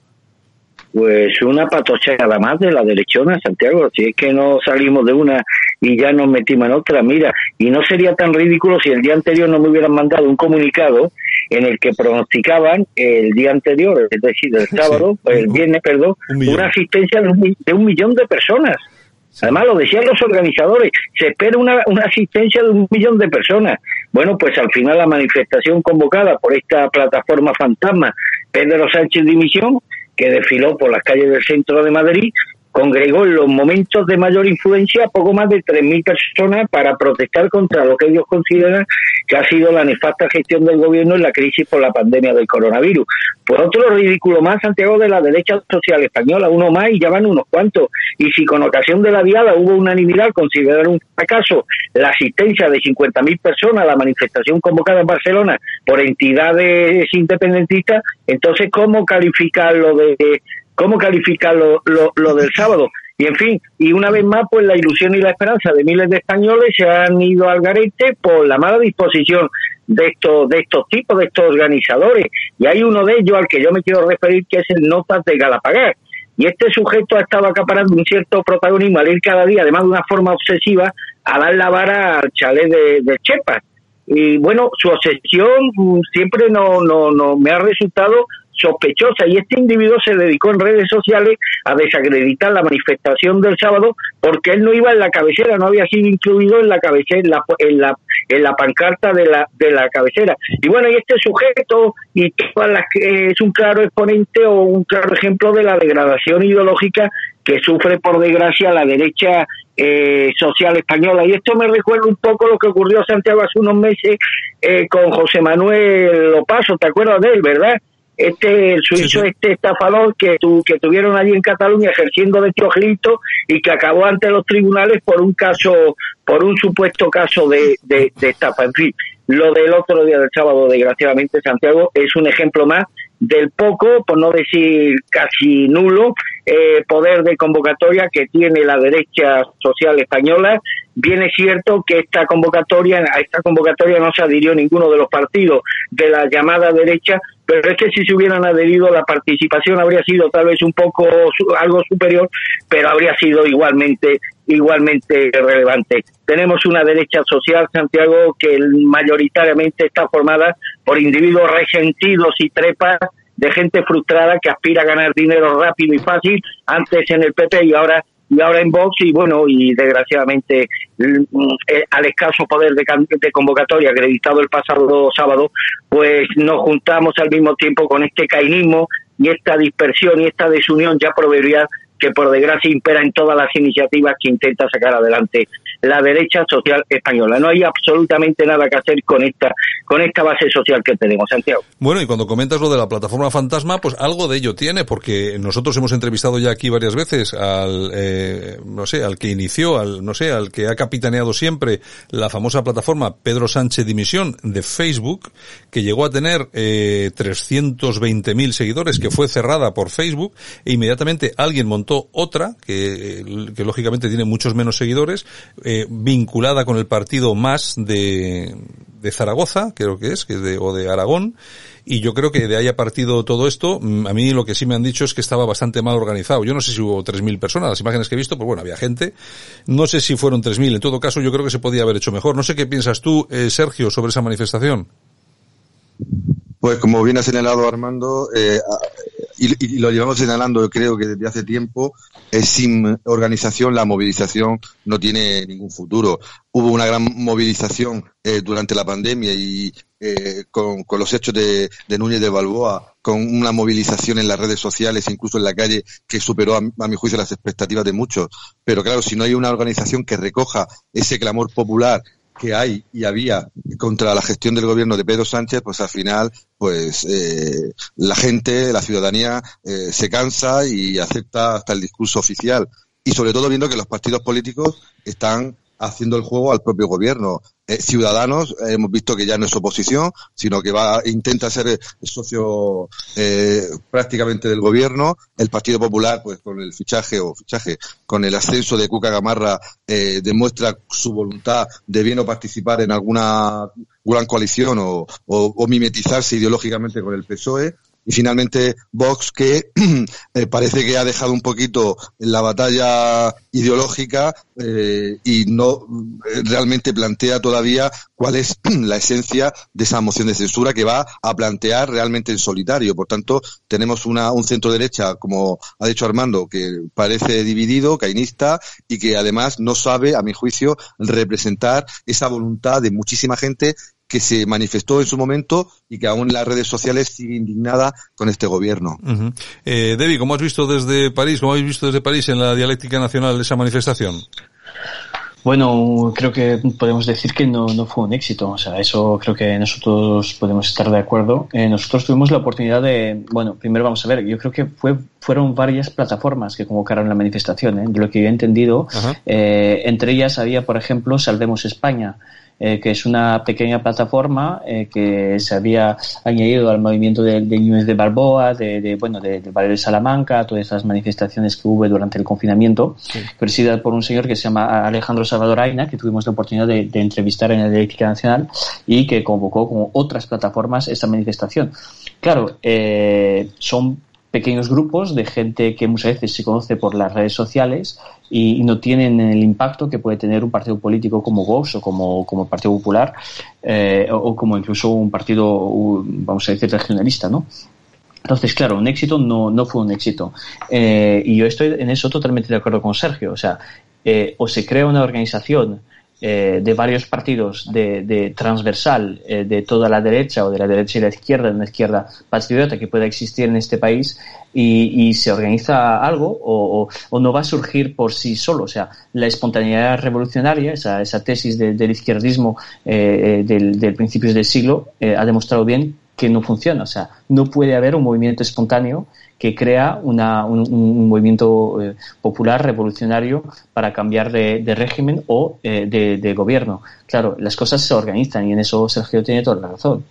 Pues una patocheada más de la derechona, Santiago. Si es que no salimos de una y ya nos metimos en otra, mira, y no sería tan ridículo si el día anterior no me hubieran mandado un comunicado en el que pronosticaban el día anterior, es decir, el sábado, el viernes, perdón, una asistencia de un, de un millón de personas. Además, lo decían los organizadores, se espera una, una asistencia de un millón de personas. Bueno, pues al final la manifestación convocada por esta plataforma fantasma Pedro Sánchez Dimisión que desfiló por las calles del centro de Madrid congregó en los momentos de mayor influencia poco más de 3.000 personas para protestar contra lo que ellos consideran que ha sido la nefasta gestión del gobierno en la crisis por la pandemia del coronavirus. Por otro ridículo más, Santiago, de la derecha social española, uno más y ya van unos cuantos. Y si con ocasión de la diada hubo unanimidad considerar un fracaso la asistencia de 50.000 personas a la manifestación convocada en Barcelona por entidades independentistas, entonces, ¿cómo calificar lo de cómo calificar lo, lo, del sábado. Y en fin, y una vez más, pues la ilusión y la esperanza de miles de españoles se han ido al garete por la mala disposición de estos, de estos tipos, de estos organizadores. Y hay uno de ellos al que yo me quiero referir, que es el Notas de Galapagar. Y este sujeto ha estado acaparando un cierto protagonismo al ir cada día, además de una forma obsesiva, a dar la vara al chalet de, de Chepas. Y bueno, su obsesión mm, siempre no, no, no me ha resultado sospechosa y este individuo se dedicó en redes sociales a desacreditar la manifestación del sábado porque él no iba en la cabecera, no había sido incluido en la cabecera, en la, en la, pancarta de la, de la cabecera. Y bueno, y este sujeto y todas las es un claro exponente o un claro ejemplo de la degradación ideológica que sufre por desgracia la derecha eh, social española. Y esto me recuerda un poco lo que ocurrió en Santiago hace unos meses eh, con José Manuel Lopaso, ¿te acuerdas de él, verdad? Este el suizo este estafador que tu, que tuvieron allí en Cataluña ejerciendo de trojito y que acabó ante los tribunales por un caso por un supuesto caso de, de, de estafa. En fin lo del otro día del sábado desgraciadamente Santiago es un ejemplo más del poco, por no decir casi nulo, eh, poder de convocatoria que tiene la derecha social española. Bien es cierto que esta convocatoria, a esta convocatoria no se adhirió ninguno de los partidos de la llamada derecha, pero es que si se hubieran adherido la participación habría sido tal vez un poco algo superior, pero habría sido igualmente igualmente relevante. Tenemos una derecha social, Santiago, que mayoritariamente está formada por individuos resentidos y trepas de gente frustrada que aspira a ganar dinero rápido y fácil, antes en el PP y ahora y ahora en Vox y bueno y desgraciadamente mm, eh, al escaso poder de, de, convocatoria acreditado el pasado sábado pues nos juntamos al mismo tiempo con este cainismo y esta dispersión y esta desunión ya proverbial que por desgracia impera en todas las iniciativas que intenta sacar adelante la derecha social española. No hay absolutamente nada que hacer con esta con esta base social que tenemos, Santiago. Bueno, y cuando comentas lo de la plataforma fantasma, pues algo de ello tiene, porque nosotros hemos entrevistado ya aquí varias veces al, eh, no sé, al que inició, al, no sé, al que ha capitaneado siempre la famosa plataforma Pedro Sánchez Dimisión de Facebook, que llegó a tener eh, 320.000 seguidores, que fue cerrada por Facebook, e inmediatamente alguien montó otra, que, que lógicamente tiene muchos menos seguidores, eh, vinculada con el partido más de, de Zaragoza, creo que es, que de, o de Aragón, y yo creo que de ahí ha partido todo esto. Mm, a mí lo que sí me han dicho es que estaba bastante mal organizado. Yo no sé si hubo 3.000 personas, las imágenes que he visto, pues bueno, había gente. No sé si fueron 3.000. En todo caso, yo creo que se podía haber hecho mejor. No sé qué piensas tú, eh, Sergio, sobre esa manifestación. Pues como bien ha señalado Armando, eh, y, lo llevamos señalando creo que desde hace tiempo, es sin organización la movilización no tiene ningún futuro. Hubo una gran movilización eh, durante la pandemia y eh, con, los hechos de, Núñez de Balboa, con una movilización en las redes sociales, incluso en la calle, que superó a, mi juicio las expectativas de muchos. Pero claro, si no hay una organización que recoja ese clamor popular que hay y había contra la gestión del gobierno de Pedro Sánchez, pues al final, pues eh, la gente, la ciudadanía, eh, se cansa y acepta hasta el discurso oficial. Y sobre todo viendo que los partidos políticos están haciendo el juego al propio gobierno. Eh, ciudadanos, eh, hemos visto que ya no es oposición, sino que va intenta ser el socio eh, prácticamente del gobierno. El Partido Popular, pues con el fichaje o fichaje, con el ascenso de Cuca Gamarra, demuestra su voluntad de bien o participar en alguna gran coalición o, o mimetizarse ideológicamente con el PSOE y finalmente Vox que eh, parece que ha dejado un poquito la batalla ideológica eh, y no eh, realmente plantea todavía cuál es la esencia de esa moción de censura que va a plantear realmente en solitario. Por tanto, tenemos una, un centro derecha, como ha dicho Armando, que parece dividido, cainista y que además no sabe, a mi juicio, representar esa voluntad de muchísima gente que se manifestó en su momento y que aún las redes sociales sigue indignada con este gobierno. eh, Debbie, ¿cómo has visto desde París, cómo habéis visto desde París en la dialéctica nacional esa manifestación? Bueno, creo que podemos decir que no, no fue un éxito. O sea, eso creo que nosotros podemos estar de acuerdo. Eh, nosotros tuvimos la oportunidad de, bueno, primero vamos a ver, yo creo que fue, fueron varias plataformas que convocaron la manifestación. ¿eh? De lo que yo he entendido, eh, entre ellas había, por ejemplo, Saldemos España, eh, que es una pequeña plataforma eh, que se había añadido al movimiento de, de Núñez de Balboa, de, de bueno, de, de de Salamanca, todas esas manifestaciones que hubo durante el confinamiento, presidida por un señor que se llama Alejandro Salvador Aina, que tuvimos la oportunidad de, entrevistar en la Dialéctica Nacional y que convocó como otras plataformas esta manifestación. Claro, eh, son pequeños grupos de gente que muchas veces se conoce por las redes sociales y, no tienen el impacto que puede tener un partido político como Vox o como, como el Partido Popular eh, o, como incluso un partido, vamos a decir, regionalista, ¿no? Entonces, claro, un éxito no, no fue un éxito. Eh, y yo estoy en eso totalmente de acuerdo con Sergio. O sea, eh, o se crea una organización eh, de varios partidos de, de transversal eh, de toda la derecha o de la derecha y la izquierda, de una izquierda patriota que pueda existir en este país y, se organiza algo o, no va a surgir por sí solo. O sea, la espontaneidad revolucionaria, esa, esa tesis del izquierdismo eh, del, del, principios del siglo, ha demostrado bien que no funciona. O sea, no puede haber un movimiento espontáneo que crea una, un, movimiento eh, popular revolucionario para cambiar de, régimen o eh, de, de, gobierno. Claro, las cosas se organizan y en eso Sergio tiene toda la razón.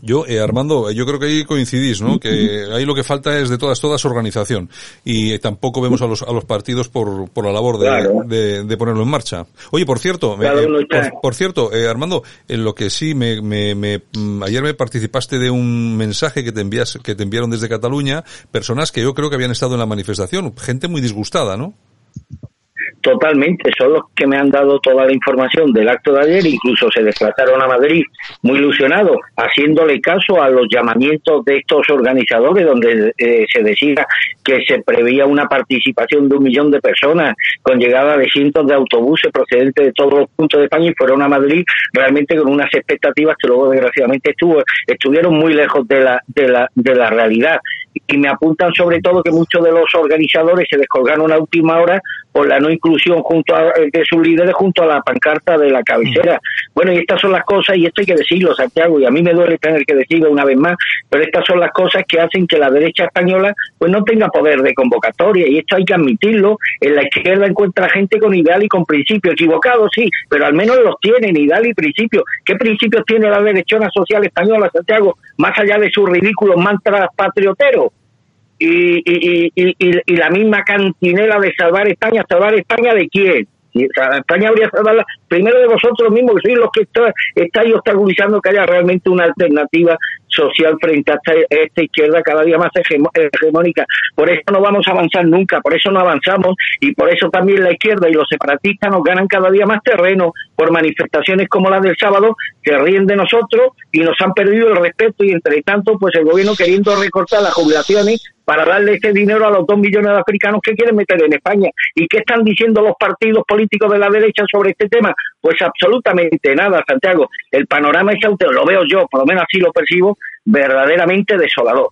Yo, eh, Armando, yo creo que ahí coincidís, ¿no? Que ahí lo que falta es de todas, todas organización. Y tampoco vemos a los, a los partidos por, por la labor de, de, ponerlo en marcha. Oye, por cierto, por, cierto, eh, Armando, en lo que sí me, me, me, mm, ayer me participaste de un mensaje que te envías, que te enviaron desde Cataluña, personas que yo creo que habían estado en la manifestación, gente muy disgustada, ¿no? Totalmente, son los que me han dado toda la información del acto de ayer, incluso se desplazaron a Madrid muy ilusionados, haciéndole caso a los llamamientos de estos organizadores, donde eh, se decía que se preveía una participación de un millón de personas, con llegada de cientos de autobuses procedentes de todos los puntos de España y fueron a Madrid realmente con unas expectativas que luego desgraciadamente estuvo, estuvieron muy lejos de la, de la, de la realidad. Y me apuntan sobre todo que muchos de los organizadores se descolgaron a última hora por la no inclusión junto a, eh, de sus líderes junto a la pancarta de la cabecera. Mm. Bueno, y estas son las cosas, y esto hay que decirlo, Santiago, y a mí me duele tener que decirlo una vez más, pero estas son las cosas que hacen que la derecha española pues no tenga poder de convocatoria, y esto hay que admitirlo. En la izquierda encuentra gente con ideal y con principios, equivocados sí, pero al menos los tienen, ideal y principios. ¿Qué principios tiene la derechona social española, Santiago, más allá de sus ridículos mantras patrioteros? Y, y, y, y, la misma cantinela de salvar España, salvar España de quién? España habría salvarla primero de vosotros mismos, que sois los que está, estáis obstaculizando que haya realmente una alternativa social frente a esta, izquierda cada día más hegemónica. Por eso no vamos a avanzar nunca, por eso no avanzamos y por eso también la izquierda y los separatistas nos ganan cada día más terreno por manifestaciones como la del sábado que ríen de nosotros y nos han perdido el respeto y entre tanto pues el gobierno queriendo recortar las jubilaciones para darle ese dinero a los dos millones de africanos que quieren meter en España. ¿Y qué están diciendo los partidos políticos de la derecha sobre este tema? Pues absolutamente nada, Santiago. El panorama es, lo veo yo, por lo menos así lo percibo, verdaderamente desolador.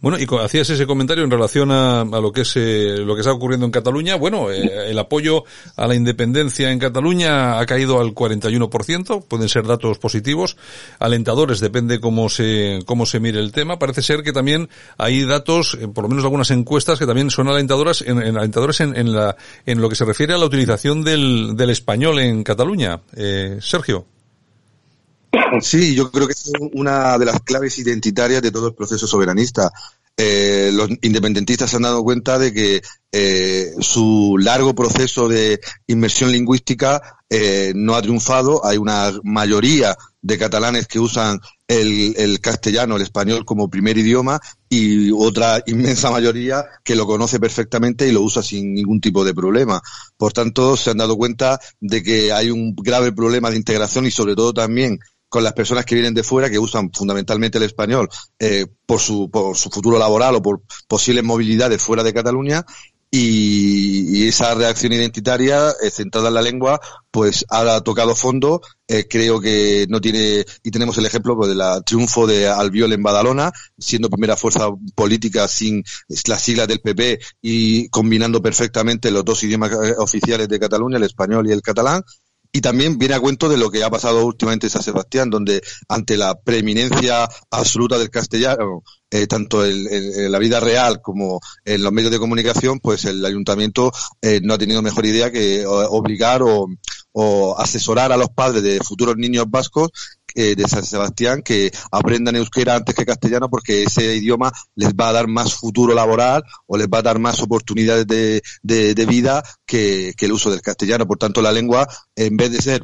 Bueno, y hacías ese comentario en relación a, lo que es eh, lo que está ocurriendo en Cataluña. Bueno, eh, el apoyo a la independencia en Cataluña ha caído al 41%. Pueden ser datos positivos, alentadores, depende cómo se cómo se mire el tema. Parece ser que también hay datos, eh, por lo menos algunas encuestas que también son alentadoras en, en alentadores en, en, la en lo que se refiere a la utilización del, del español en Cataluña. Sergio. Sí, yo creo que es una de las claves identitarias de todo el proceso soberanista. Eh, los independentistas se han dado cuenta de que eh, su largo proceso de inmersión lingüística eh, no ha triunfado. Hay una mayoría de catalanes que usan el, el, castellano, el español como primer idioma y otra inmensa mayoría que lo conoce perfectamente y lo usa sin ningún tipo de problema. Por tanto, se han dado cuenta de que hay un grave problema de integración y sobre todo también con las personas que vienen de fuera, que usan fundamentalmente el español eh, por, su, por su futuro laboral o por posibles movilidades fuera de Cataluña. Y, esa reacción identitaria eh, centrada en la lengua, pues ha tocado fondo. Eh, creo que no tiene, y tenemos el ejemplo pues, del triunfo de Albiol en Badalona, siendo primera fuerza política sin las siglas del PP y combinando perfectamente los dos idiomas oficiales de Cataluña, el español y el catalán. Y también viene a cuento de lo que ha pasado últimamente en San Sebastián, donde ante la preeminencia absoluta del castellano, eh, tanto en, la vida real como en los medios de comunicación, pues el ayuntamiento eh, no ha tenido mejor idea que obligar o, o asesorar a los padres de futuros niños vascos eh, de San Sebastián que aprendan euskera antes que castellano porque ese idioma les va a dar más futuro laboral o les va a dar más oportunidades de, de, vida que, que el uso del castellano. Por tanto, la lengua, en vez de ser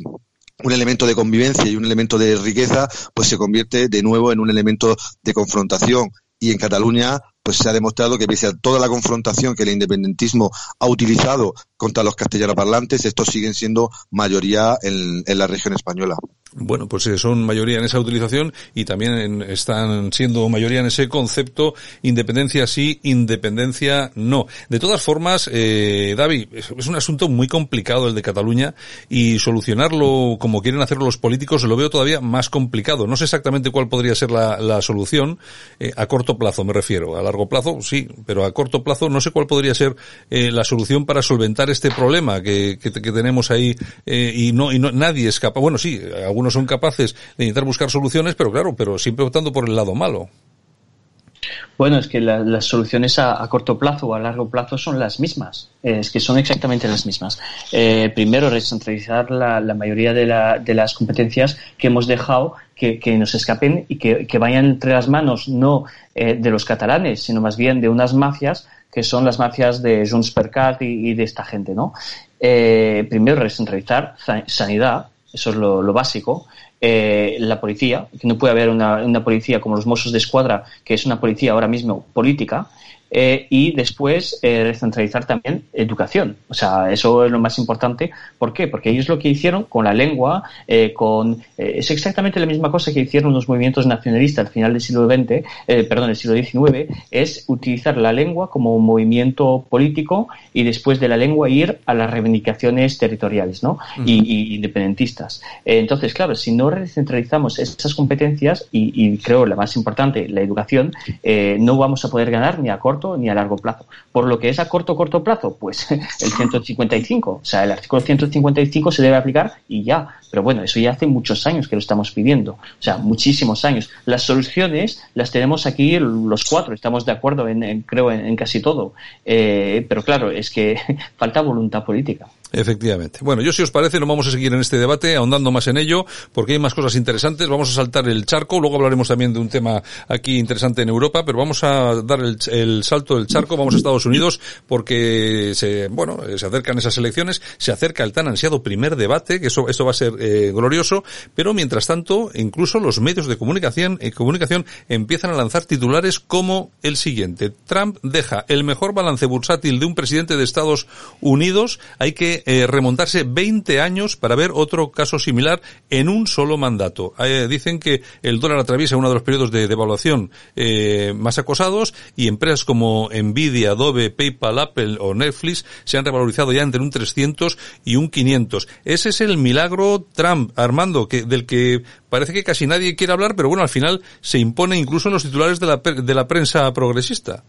un elemento de convivencia y un elemento de riqueza, pues se convierte de nuevo en un elemento de confrontación. Y en Cataluña, pues se ha demostrado que pese a toda la confrontación que el independentismo ha utilizado contra los castellanoparlantes, estos siguen siendo mayoría en, en la región española. Bueno, pues son mayoría en esa utilización y también están siendo mayoría en ese concepto independencia sí, independencia no. De todas formas, eh, David, es un asunto muy complicado el de Cataluña y solucionarlo como quieren hacerlo los políticos lo veo todavía más complicado. No sé exactamente cuál podría ser la, solución eh, a corto plazo, me refiero. A largo plazo, sí, pero a corto plazo no sé cuál podría ser eh, la solución para solventar este problema que, que, que tenemos ahí eh, y no y no nadie escapa. Bueno, sí, algunos algunos son capaces de intentar buscar soluciones, pero claro, pero siempre optando por el lado malo. Bueno, es que las soluciones a, corto plazo o a largo plazo son las mismas. es que son exactamente las mismas. Eh, primero, recentralizar la, mayoría de, las competencias que hemos dejado que, nos escapen y que, vayan entre las manos no eh, de los catalanes, sino más bien de unas mafias que son las mafias de Junts per y, de esta gente, ¿no? Eh, primero, recentralizar sanidad, eso es lo básico. Eh, la policía, que no puede haber una, una, policía como los Mossos de Escuadra, que es una policía ahora mismo política, eh, y después eh, recentralizar también educación. O sea, eso es lo más importante. ¿Por qué? Porque ellos lo que hicieron con la lengua, eh, con es exactamente la misma cosa que hicieron los movimientos nacionalistas al final del siglo XX, perdón, del siglo XIX, es utilizar la lengua como un movimiento político y después de la lengua ir a las reivindicaciones territoriales, ¿no? y, independentistas. entonces, claro, si no recentralizamos esas competencias y, y creo la más importante, la educación, no vamos a poder ganar ni a corto ni a largo plazo. Por lo que es a corto corto plazo, pues el 155, o sea, el artículo 155 se debe aplicar y ya. Pero bueno, eso ya hace muchos años que lo estamos pidiendo, o sea, muchísimos años. Las soluciones las tenemos aquí los cuatro, estamos de acuerdo en, creo en, casi todo. Eh, pero claro, es que falta voluntad política. Efectivamente. Bueno, yo si os parece no vamos a seguir en este debate ahondando más en ello porque hay más cosas interesantes. Vamos a saltar el charco, luego hablaremos también de un tema aquí interesante en Europa, pero vamos a dar el, salto del charco, vamos a Estados Unidos porque se, bueno, se acercan esas elecciones, se acerca el tan ansiado primer debate, que eso, esto va a ser eh, glorioso, pero mientras tanto, incluso los medios de comunicación, eh, comunicación empiezan a lanzar titulares como el siguiente. Trump deja el mejor balance bursátil de un presidente de Estados Unidos. Hay que eh, remontarse 20 años para ver otro caso similar en un solo mandato. Eh, dicen que el dólar atraviesa uno de los periodos de devaluación eh, más acosados y empresas como Nvidia, Adobe, PayPal, Apple o Netflix se han revalorizado ya entre un 300 y un 500. Ese es el milagro Trump, Armando, que, del que parece que casi nadie quiere hablar, pero bueno, al final se impone incluso en los titulares de la, de la prensa progresista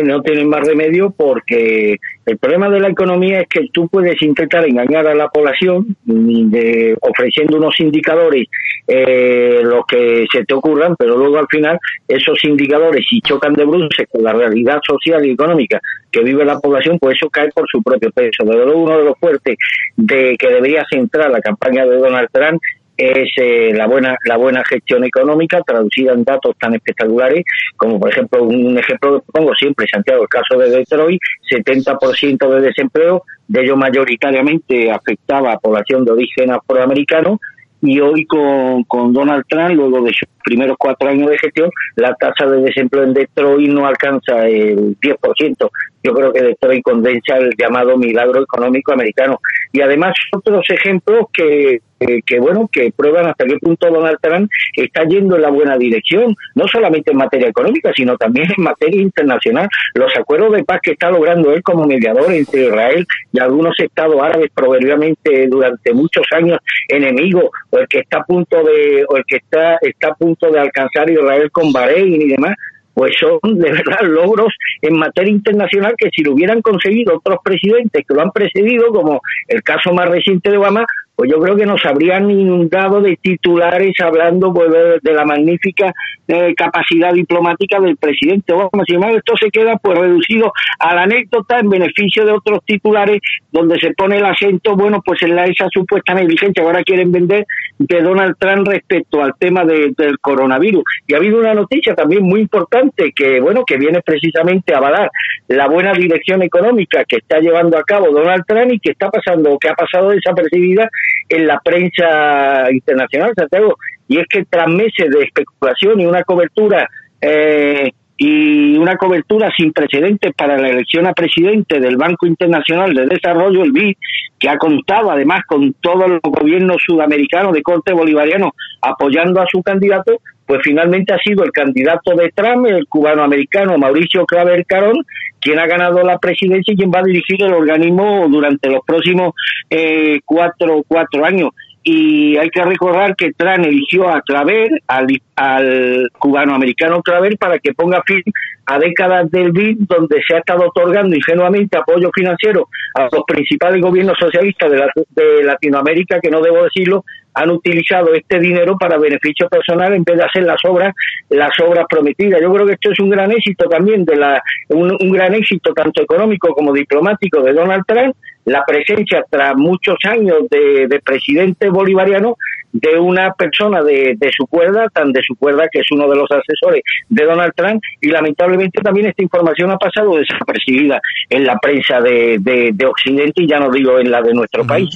no tienen más remedio porque el problema de la economía es que tú puedes intentar engañar a la población de, ofreciendo unos indicadores eh, los que se te ocurran, pero luego al final esos indicadores si chocan de bruces con la realidad social y económica que vive la población, pues eso cae por su propio peso. Desde luego uno de los fuertes de que debería centrar la campaña de Donald Trump es eh, la buena la buena gestión económica traducida en datos tan espectaculares como por ejemplo un ejemplo que pongo siempre Santiago el caso de Detroit 70% de desempleo de ello mayoritariamente afectaba a población de origen afroamericano y hoy con, con Donald Trump, luego de sus primeros cuatro años de gestión, la tasa de desempleo en Detroit no alcanza el 10%. Yo creo que Detroit condensa el llamado milagro económico americano. Y además otros ejemplos que, que, bueno, que prueban hasta qué punto Donald Trump está yendo en la buena dirección, no solamente en materia económica, sino también en materia internacional. Los acuerdos de paz que está logrando él como mediador entre Israel y algunos estados árabes proverbiamente durante muchos años enemigos, o el que está a punto de, o el que está, está a punto de alcanzar Israel con Bahrein y demás, pues son de verdad logros en materia internacional que si lo hubieran conseguido otros presidentes que lo han precedido, como el caso más reciente de Obama, pues yo creo que nos habrían inundado de titulares hablando pues, de, la magnífica eh, capacidad diplomática del presidente Obama. Sin embargo, esto se queda pues reducido a la anécdota en beneficio de otros titulares donde se pone el acento, bueno, pues en la, esa supuesta negligencia ahora quieren vender de Donald Trump respecto al tema del coronavirus. Y ha habido una noticia también muy importante que, bueno, que viene precisamente a avalar la buena dirección económica que está llevando a cabo Donald Trump y que está pasando, que ha pasado desapercibida en la prensa internacional, Santiago, y es que tras meses de especulación y una cobertura eh, y una cobertura sin precedentes para la elección a presidente del Banco Internacional de Desarrollo, el BID, que ha contado además con todos los gobiernos sudamericanos de corte bolivariano apoyando a su candidato, pues finalmente ha sido el candidato de Trump, el cubano-americano Mauricio Claver Carón, quien ha ganado la presidencia y quien va a dirigir el organismo durante los próximos eh, cuatro, cuatro años. Y hay que recordar que Trump eligió a Claver, al, cubano-americano Claver, para que ponga fin a décadas del BID, donde se ha estado otorgando ingenuamente apoyo financiero a los principales gobiernos socialistas de, de Latinoamérica, que no debo decirlo, han utilizado este dinero para beneficio personal en vez de hacer las obras las obras prometidas. Yo creo que esto es un gran éxito también de la un gran éxito tanto económico como diplomático de Donald Trump la presencia tras muchos años de, de presidente bolivariano de una persona de, de, su cuerda, tan de su cuerda que es uno de los asesores de Donald Trump, y lamentablemente también esta información ha pasado desapercibida en la prensa de, de, de Occidente y ya no digo en la de nuestro país.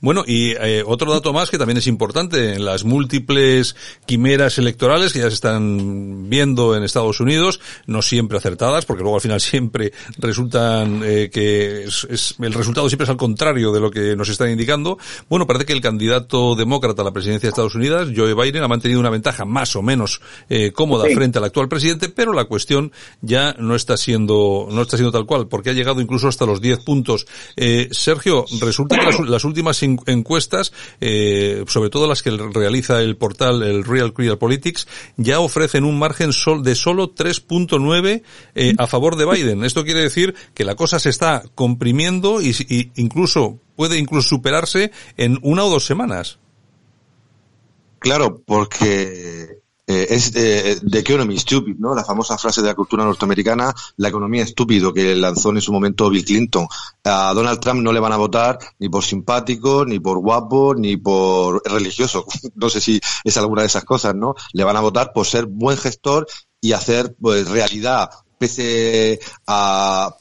Bueno, y eh, otro dato más que también es importante, en las múltiples quimeras electorales que ya se están viendo en Estados Unidos, no siempre acertadas, porque luego al final siempre resultan eh, que es, es, el resultado siempre es al contrario de lo que nos están indicando. Bueno, parece que el candidato demócrata a la presidencia de Estados Unidos, Joe Biden, ha mantenido una ventaja más o menos eh, cómoda sí. frente al actual presidente, pero la cuestión ya no está siendo no está siendo tal cual, porque ha llegado incluso hasta los 10 puntos. Eh, Sergio, resulta que las, las últimas encuestas, eh, sobre todo las que realiza el portal el Real Clear Politics, ya ofrecen un margen sol de solo 3.9 eh, a favor de Biden. Esto quiere decir que la cosa se está comprimiendo y, y incluso puede incluso superarse en una o dos semanas. Claro, porque eh, es de, The Economy Stupid, ¿no? La famosa frase de la cultura norteamericana, la economía estúpido, que lanzó en su momento Bill Clinton. A Donald Trump no le van a votar ni por simpático, ni por guapo, ni por religioso. No sé si es alguna de esas cosas, ¿no? Le van a votar por ser buen gestor y hacer pues realidad eh, a,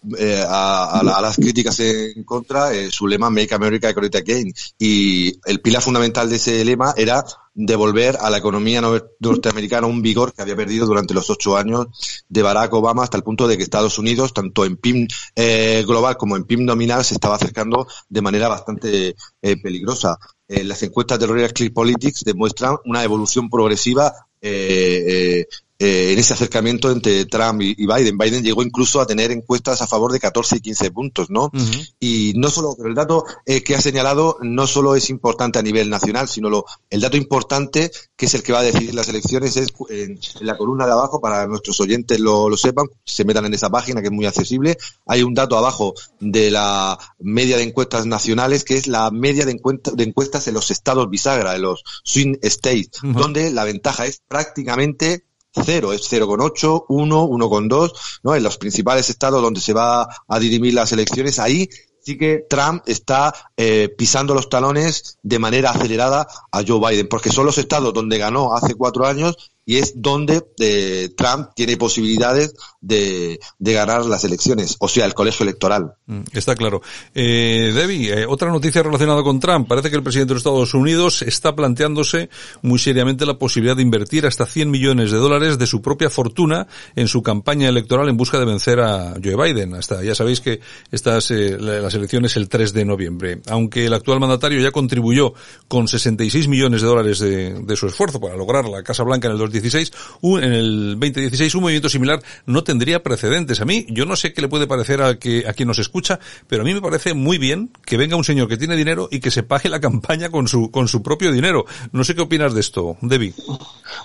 las críticas en contra, eh, su lema Make America Great Again. Y el pilar fundamental de ese lema era devolver a la economía norteamericana un vigor que había perdido durante los ocho años de Barack Obama hasta el punto de que Estados Unidos, tanto en PIB eh, global como en PIB nominal, se estaba acercando de manera bastante eh, peligrosa. Las encuestas de Real Clear Politics demuestran una evolución progresiva eh, en ese acercamiento entre Trump y, y, Biden. Biden llegó incluso a tener encuestas a favor de 14 y 15 puntos, ¿no? Uh -huh. Y no solo, pero el dato eh, que ha señalado no solo es importante a nivel nacional, sino lo, el dato importante, que es el que va a decidir las elecciones, es en, en la columna de abajo, para nuestros oyentes lo, lo, sepan, se metan en esa página que es muy accesible. Hay un dato abajo de la media de encuestas nacionales, que es la media de, de encuestas en los estados bisagra, en los swing states, uh -huh. donde la ventaja es prácticamente cero, es 0,8, 1, 1,2, ¿no? En los principales estados donde se va a dirimir las elecciones, ahí sí que Trump está eh, pisando los talones de manera acelerada a Joe Biden, porque son los estados donde ganó hace cuatro años y es donde eh, Trump tiene posibilidades de, ganar las elecciones, o sea, el colegio electoral. Está claro. Eh, Debbie, eh, otra noticia relacionada con Trump. Parece que el presidente de los Estados Unidos está planteándose muy seriamente la posibilidad de invertir hasta 100 millones de dólares de su propia fortuna en su campaña electoral en busca de vencer a Joe Biden. Hasta ya sabéis que estas eh, las elecciones el 3 de noviembre. Aunque el actual mandatario ya contribuyó con 66 millones de dólares de, de su esfuerzo para lograr la Casa Blanca en el 2016, un, en el 2016 un movimiento similar no tendría precedentes. A mí, yo no sé qué le puede parecer a, que, a quien nos escucha, pero a mí me parece muy bien que venga un señor que tiene dinero y que se pague la campaña con su, con su propio dinero. No sé qué opinas de esto, Debbie.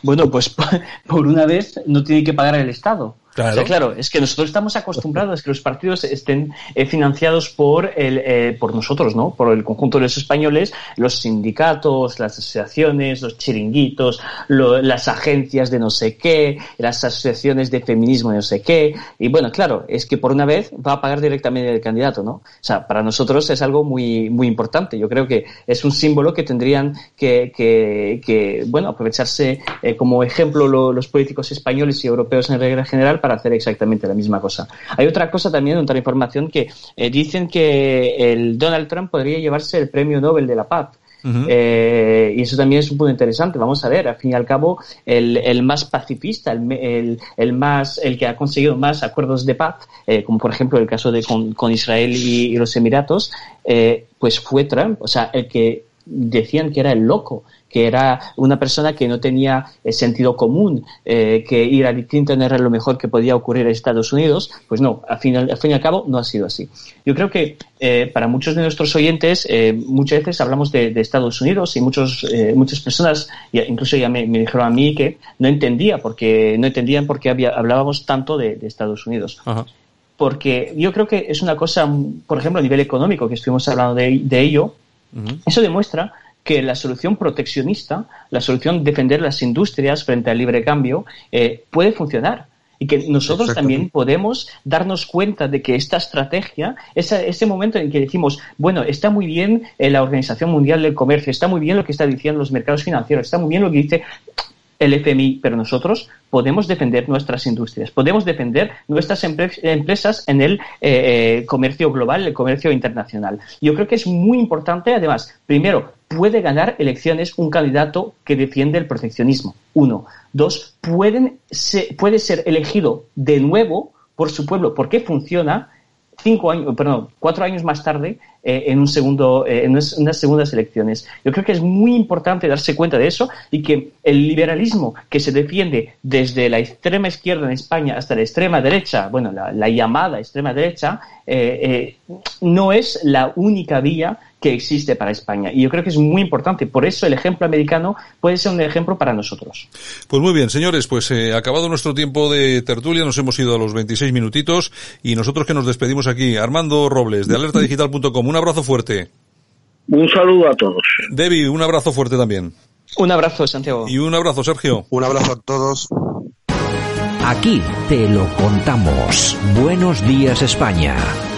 Bueno, pues por una vez no tiene que pagar el Estado. Claro. Es que nosotros estamos acostumbrados a que los partidos estén eh, financiados por el, eh, por nosotros, ¿no? Por el conjunto de los españoles, los sindicatos, las asociaciones, los chiringuitos, lo, las agencias de no sé qué, las asociaciones de feminismo de no sé qué. Y bueno, claro, es que por una vez va a pagar directamente el candidato, ¿no? O sea, para nosotros es algo muy, muy importante. Yo creo que es un símbolo que tendrían que, que, que bueno, aprovecharse eh, como ejemplo lo, los políticos españoles y europeos en regla general para hacer exactamente la misma cosa. Hay otra cosa también, otra información que eh, dicen que el Donald Trump podría llevarse el premio Nobel de la Paz. Uh -huh. eh, y eso también es un punto interesante. Vamos a ver, al fin y al cabo, el, el más pacifista, el, el, el, más, el que ha conseguido más acuerdos de paz, eh, como por ejemplo el caso de con, con Israel y, y los Emiratos, eh, pues fue Trump. O sea, el que decían que era el loco, que era una persona que no tenía eh, sentido común, eh, que ir a Clinton era lo mejor que podía ocurrir en Estados Unidos, pues no, al fin, al fin y al cabo no ha sido así. Yo creo que eh, para muchos de nuestros oyentes muchas veces hablamos de, Estados Unidos y muchos, muchas personas, incluso ya me, dijeron a mí que no entendía porque no entendían por qué hablábamos tanto de, Estados Unidos. Porque yo creo que es una cosa, por ejemplo, a nivel económico, que estuvimos hablando de, ello, eso demuestra que la solución proteccionista, la solución defender las industrias frente al libre cambio, eh, puede funcionar. Y que nosotros también podemos darnos cuenta de que esta estrategia, ese, ese momento en que decimos, bueno, está muy bien eh, la Organización Mundial del Comercio, está muy bien lo que está diciendo los mercados financieros, está muy bien lo que dice el FMI, pero nosotros podemos defender nuestras industrias, podemos defender nuestras empresas en el eh, eh, comercio global, el comercio internacional. Yo creo que es muy importante, además, primero, puede ganar elecciones un candidato que defiende el proteccionismo. Uno. Dos, pueden puede ser elegido de nuevo por su pueblo porque funciona cinco años, perdón, cuatro años más tarde eh, en un segundo, eh, en unas segundas elecciones. Yo creo que es muy importante darse cuenta de eso y que el liberalismo que se defiende desde la extrema izquierda en España hasta la extrema derecha, bueno, la, llamada extrema derecha, eh, no es la única vía que existe para España. Y yo creo que es muy importante. Por eso el ejemplo americano puede ser un ejemplo para nosotros. Pues muy bien, señores, pues acabado nuestro tiempo de tertulia, nos hemos ido a los 26 minutitos y nosotros que nos despedimos aquí. Armando Robles, de alertadigital.com, abrazo fuerte. Un saludo a todos. Debbie, un abrazo fuerte también. Un abrazo, Santiago. Y un abrazo, Sergio. Un abrazo a todos. Aquí te lo contamos. Buenos días, España.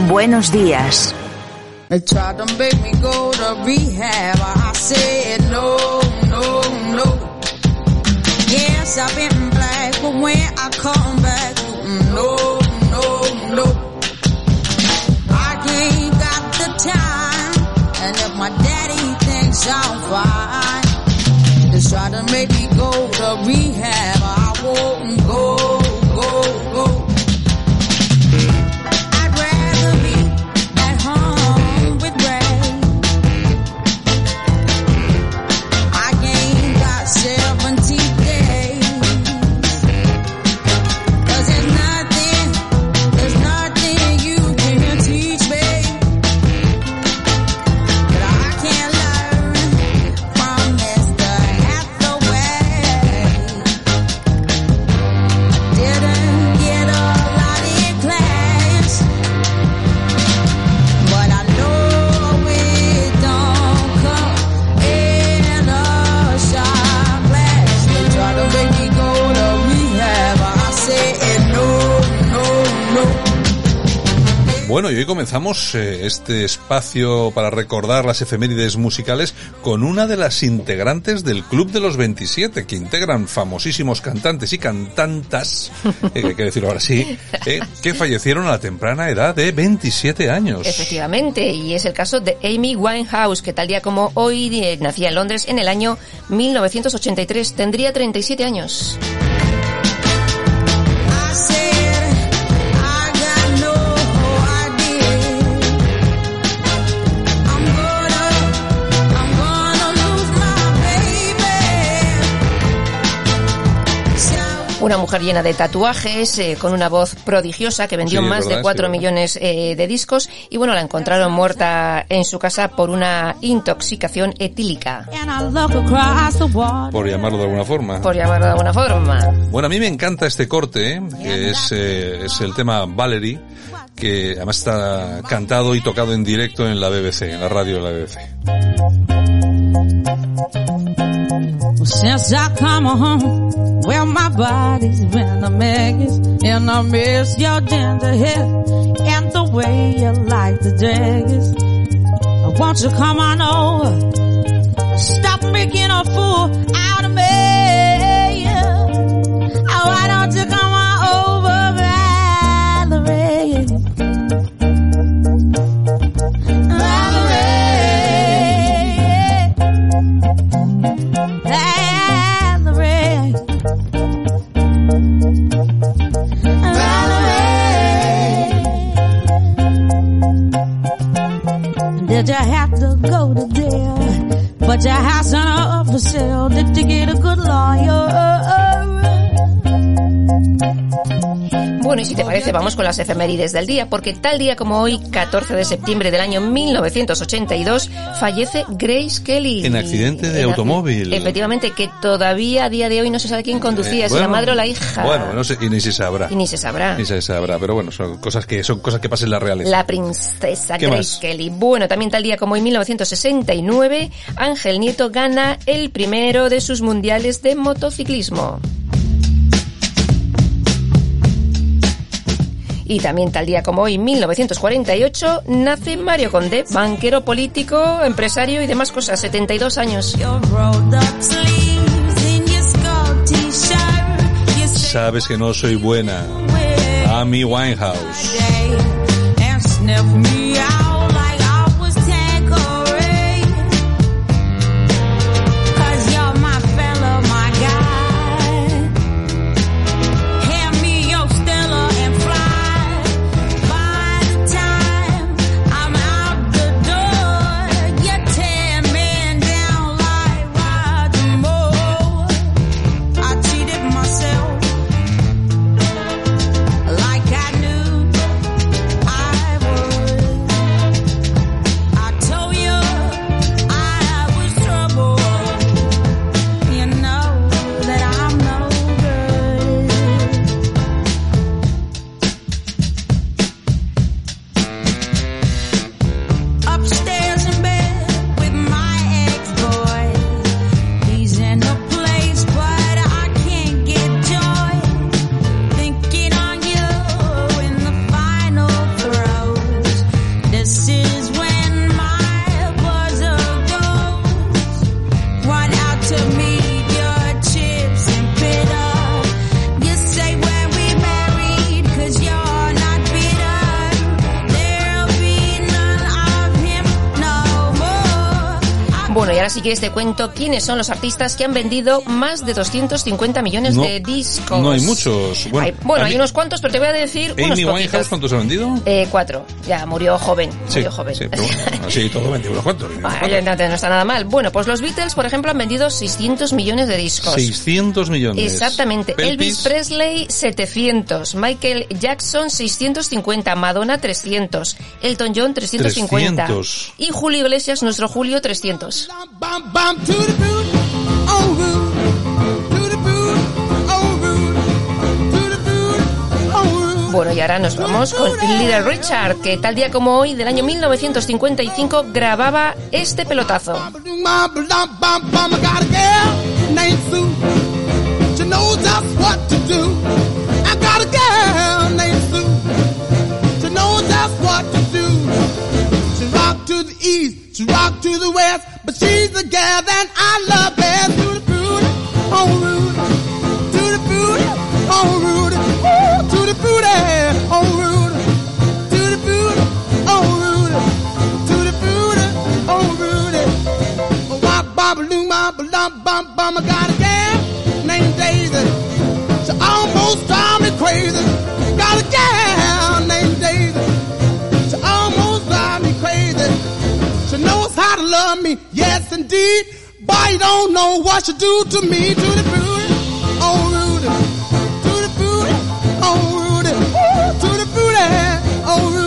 Buenos días. Yes, I've been black, but when I come back, no, I'm fine, they try to make me go to rehab. I won't Bueno, y hoy comenzamos eh, este espacio para recordar las efemérides musicales con una de las integrantes del Club de los 27, que integran famosísimos cantantes y cantantas, eh, hay que decirlo ahora sí, eh, que fallecieron a la temprana edad de 27 años. Efectivamente, y es el caso de Amy Winehouse, que tal día como hoy nacía en Londres en el año 1983, tendría 37 años. Una mujer llena de tatuajes, eh, con una voz prodigiosa que vendió más de 4 millones eh, de discos y bueno, la encontraron muerta en su casa por una intoxicación etílica. Por llamarlo de alguna forma. Por llamarlo de alguna forma. Bueno, a mí me encanta este corte, ¿eh? que es, es el tema Valerie, que además está cantado y tocado en directo en la BBC, en la radio de la BBC. Since I come home, well my body's been a mess, and I miss your ginger hair and the way you like the dress. Won't you come on over? Stop making a fool out of me. Did you have to go to jail but your house on up for sale. Did you get a good lawyer? Bueno, y si te parece, vamos con las efemérides del día, porque tal día como hoy, 14 de septiembre del año 1982, fallece Grace Kelly. En accidente de En- automóvil. Efectivamente, que todavía a día de hoy no se sabe quién conducía, Eh, si la bueno, madre o la hija. Bueno, no sé, y ni se sabrá. Y ni se sabrá. Ni se sabrá, pero bueno, son cosas que son cosas que pasan en la realeza. La princesa ¿Qué Grace más? Kelly. Bueno, también tal día como en 1969, Ángel Nieto gana el primero de sus mundiales de motociclismo. Y también tal día como hoy, 1948, nace Mario Conde, banquero político, empresario y demás cosas, 72 años. Sabes que no soy buena. Amy Winehouse. Si quieres te cuento quiénes son los artistas que han vendido más de 250 millones No, de discos. No hay muchos. Bueno, Hay- bueno, hay unos cuantos, pero te voy a decir unos Amy poquitos. Winehouse, ¿cuántos ha vendido? Eh, cuatro. Ya, murió joven. Sí, murió joven. sí, pero bueno, así todo vendido unos cuantos. unos no, no está nada mal. Bueno, pues los Beatles, por ejemplo, han vendido 600 millones de discos. 600 millones. Exactamente. Pelpis, Elvis Presley 700, Michael Jackson 650, Madonna 300, Elton John 350 300. y Julio Iglesias, nuestro Julio 300. Bum, bum, to the boot, oh rude, to the boot, oh rude, to the boot, oh rude. Bueno, y ahora nos vamos con Little Richard, que tal día como hoy, del año 1955, grababa este pelotazo. She rock to the west, but she's the gal that I love best. The booty, oh Rudy, the booty, oh Rudy, Ooh, to the oh Rudy, the booty, oh Rudy, the booty, oh Rudy. Wop, bop, doo, bop, bum, bum, bum. I got a gal named Daisy. She almost drive me crazy. Got a gal named Daisy. She almost drive me crazy. She knows how to love me, yes indeed. But you don't know what you do to me. To the booty, oh Rudy. To the booty, oh Rudy. To the booty, oh Rudy.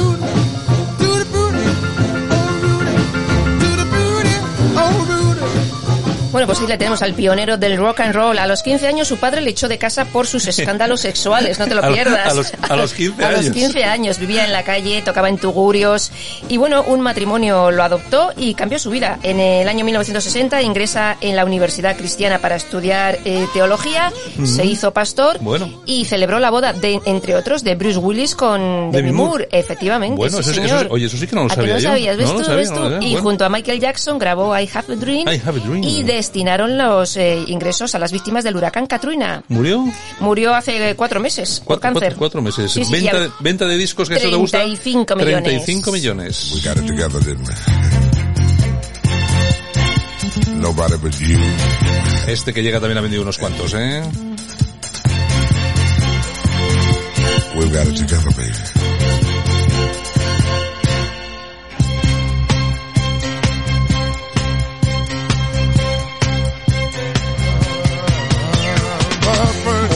Bueno, pues sí, le tenemos al pionero del rock and roll. A los 15 años su padre le echó de casa por sus escándalos sexuales, no te lo pierdas. a los- a los 15 A los años. 15 años vivía en la calle, tocaba en tugurios y bueno, un matrimonio lo adoptó y cambió su vida. En el año 1960 ingresa en la Universidad Cristiana para estudiar eh, teología, se hizo pastor Bueno. y celebró la boda, de, entre otros, de Bruce Willis con Demi Demi Moore. Moore, efectivamente. Bueno, sí, eso, señor. oye, eso sí que no lo ¿A que sabía no yo. sabías? ¿Ves no lo tú? sabía, ¿Ves no tú? lo sabía. Y Bueno. junto a Michael Jackson grabó I Have a Dream. I Have a Dream. Y destinaron los eh, ingresos a las víctimas del huracán Katrina. ¿Murió? Murió hace cuatro meses por Cuatro, cáncer. cuatro- cuatro meses. Sí, sí, venta, venta de discos, que eso te gusta. 35 millones. 35 millones. We got it together, didn't we? Nobody but you. Este que llega también ha vendido unos cuantos, ¿eh? We've got it together, baby.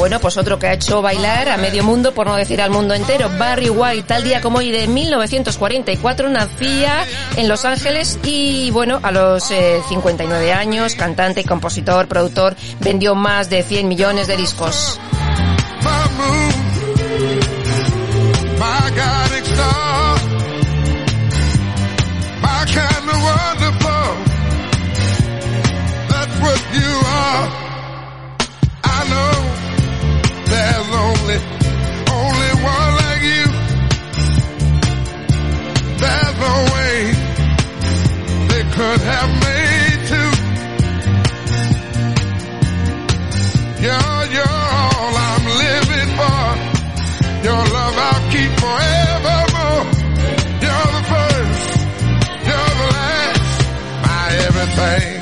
Bueno, pues otro que ha hecho bailar a medio mundo, por no decir al mundo entero. Barry White, tal día como hoy de 1944, nacía en Los Ángeles y, bueno, a los eh, 59 años, cantante, compositor, productor, vendió más de 100 millones de discos. Only, only one like you. There's no way they could have made two. You're, all I'm living for. Your love I'll keep forevermore. You're the first, you're the last, my everything.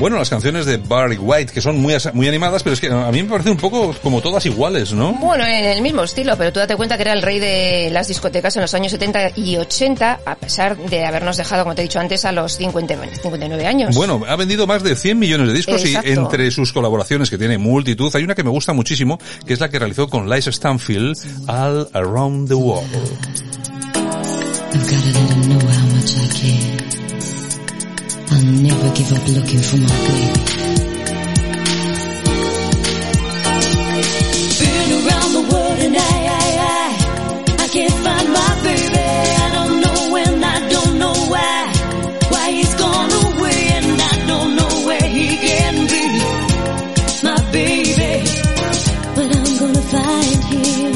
Bueno, las canciones de Barry White, que son muy, muy animadas, pero es que a mí me parecen un poco como todas iguales, ¿no? Bueno, en el mismo estilo, pero tú date cuenta que era el rey de las discotecas en los años 70 y 80, a pesar de habernos dejado, como te he dicho antes, a los 59, 59 años. Bueno, ha vendido más de 100 millones de discos Exacto. y entre sus colaboraciones, que tiene multitud, hay una que me gusta muchísimo, que es la que realizó con Liza Stanfield, All Around the World. I've gotta let them know how much I care. I'll never give up looking for my baby. Been around the world and I, I, can't find my baby. I don't know when, I don't know why. Why he's gone away and I don't know where he can be. My baby, but I'm gonna find him.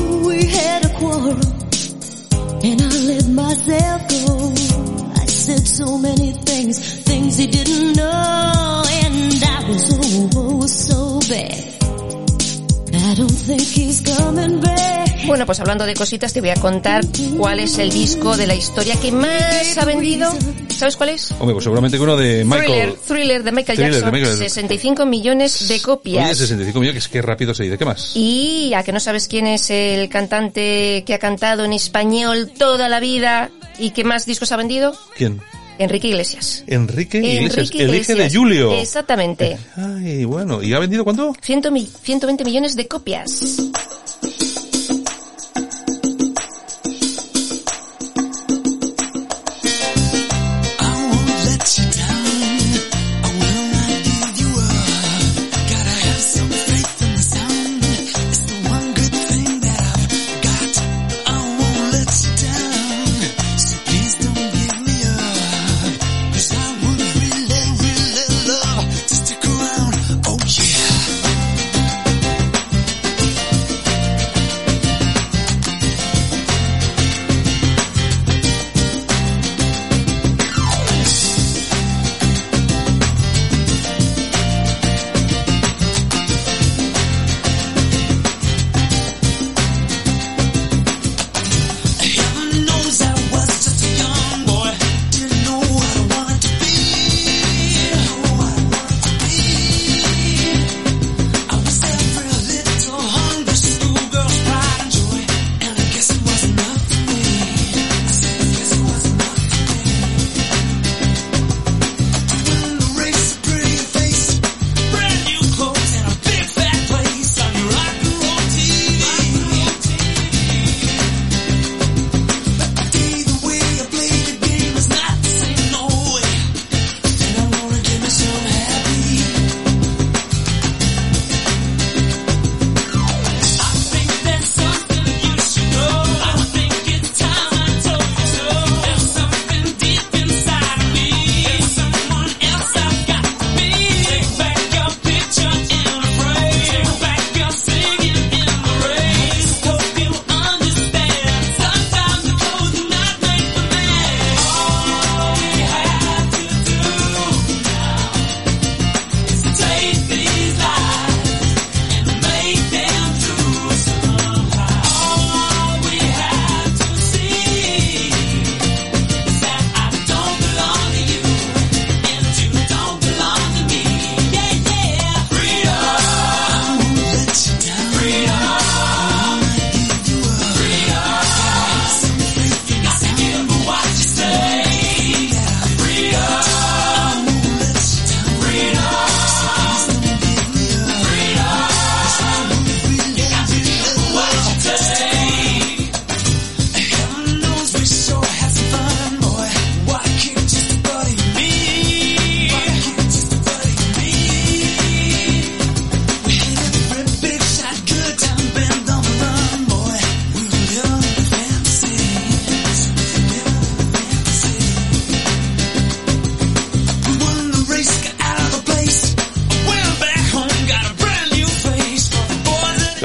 Ooh, we had a quarrel and I let myself. So many things, things he didn't know, and I was so, oh, so bad. I don't think he's coming back. Bueno, pues hablando de cositas, te voy a contar cuál es el disco de la historia que más ha vendido. ¿Sabes cuál es? Hombre, pues seguramente que uno de Michael... Thriller, Thriller de Michael Thriller de Jackson. Michael- 65 millones de copias. Oye, 65 millones, que es que rápido se dice. ¿Qué más? Y a que no sabes quién es el cantante que ha cantado en español toda la vida y que más discos ha vendido? ¿Quién? Enrique Iglesias. Enrique Iglesias, Enrique el hijo de. Julio. Exactamente. Ay, bueno, ¿y ha vendido cuánto? 100 mi- 120 millones de copias.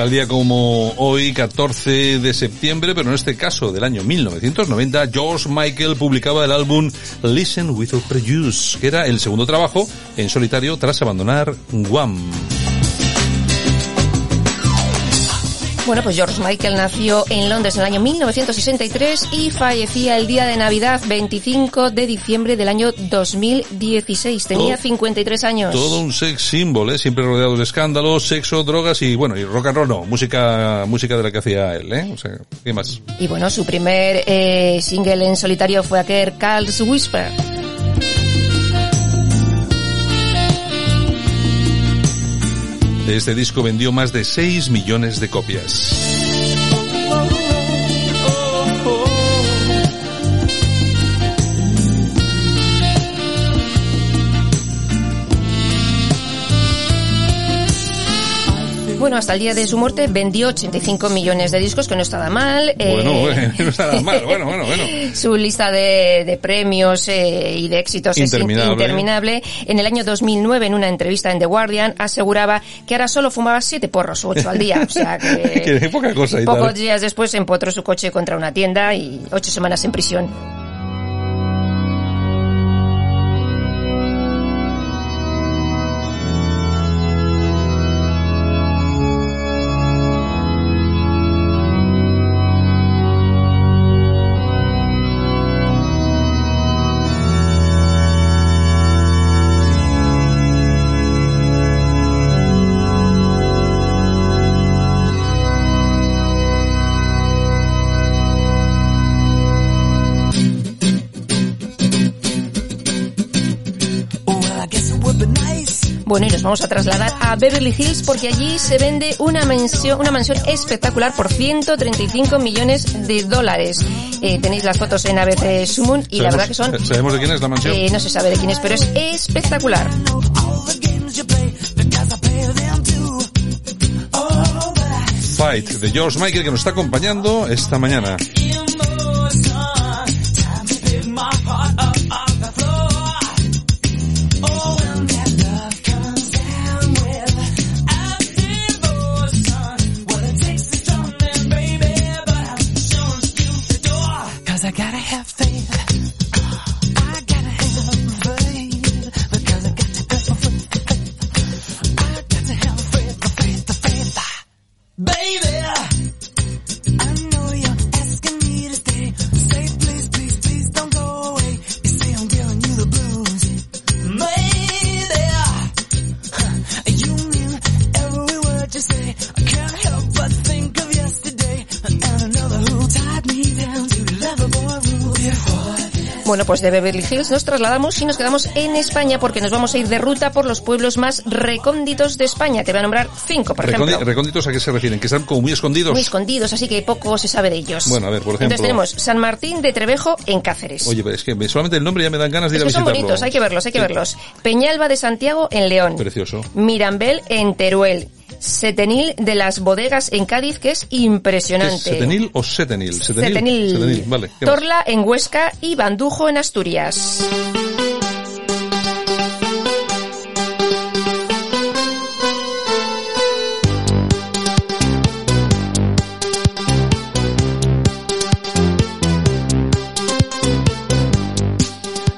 Tal día como hoy, 14 de septiembre, pero en este caso del año 1990, George Michael publicaba el álbum Listen Without Prejudice, que era el segundo trabajo en solitario tras abandonar Wham. Bueno, pues George Michael nació en Londres en el año 1963 y fallecía el día de Navidad 25 de diciembre del año 2016. Tenía Todo- 53 años. Todo un sex symbol, ¿eh? siempre rodeado de escándalos, sexo, drogas y bueno, y rock and roll no, música, música de la que hacía él, ¿eh? O sea, ¿qué más? Y bueno, su primer eh, single en solitario fue aquel Carl's Whisper. Este disco vendió más de 6 millones de copias. Bueno, hasta el día de su muerte vendió 85 millones de discos, que no estaba mal. eh, Bueno, no está nada mal, bueno, bueno, bueno. Su lista de, de premios eh, y de éxitos Interminable. es in- interminable. En el año 2009, en una entrevista en The Guardian, aseguraba que ahora solo fumaba siete porros o ocho al día. O sea que... Que poca cosa y Pocos tal. días después empotró su coche contra una tienda y ocho semanas en prisión. Bueno, y nos vamos a trasladar a Beverly Hills porque allí se vende una mansión, una mansión espectacular por 135 millones de dólares. Eh, tenéis las fotos en ABC Sumun y la verdad que son... ¿Sabemos de quién es la mansión? eh, no se sabe de quién es, pero es espectacular. Fight de George Michael que nos está acompañando esta mañana. Bueno, pues de Beverly Hills nos trasladamos y nos quedamos en España porque nos vamos a ir de ruta por los pueblos más recónditos de España. Te voy a nombrar cinco, por Recondi- ejemplo. ¿Recónditos a qué se refieren? ¿Que están como muy escondidos? Muy escondidos, así que poco se sabe de ellos. Bueno, a ver, por ejemplo. Entonces tenemos San Martín de Trevejo en Cáceres. Oye, pero es que me- solamente el nombre ya me dan ganas de Es ir a que son visitarlo. bonitos, hay que verlos, hay que Sí. verlos. Peñalba de Santiago en León. Precioso. Mirambel en Teruel. Setenil de las bodegas en Cádiz, que es ¿Qué es impresionante. ¿Setenil o setenil? Setenil. Setenil. Setenil, vale. Torla en Huesca y Bandujo en Asturias.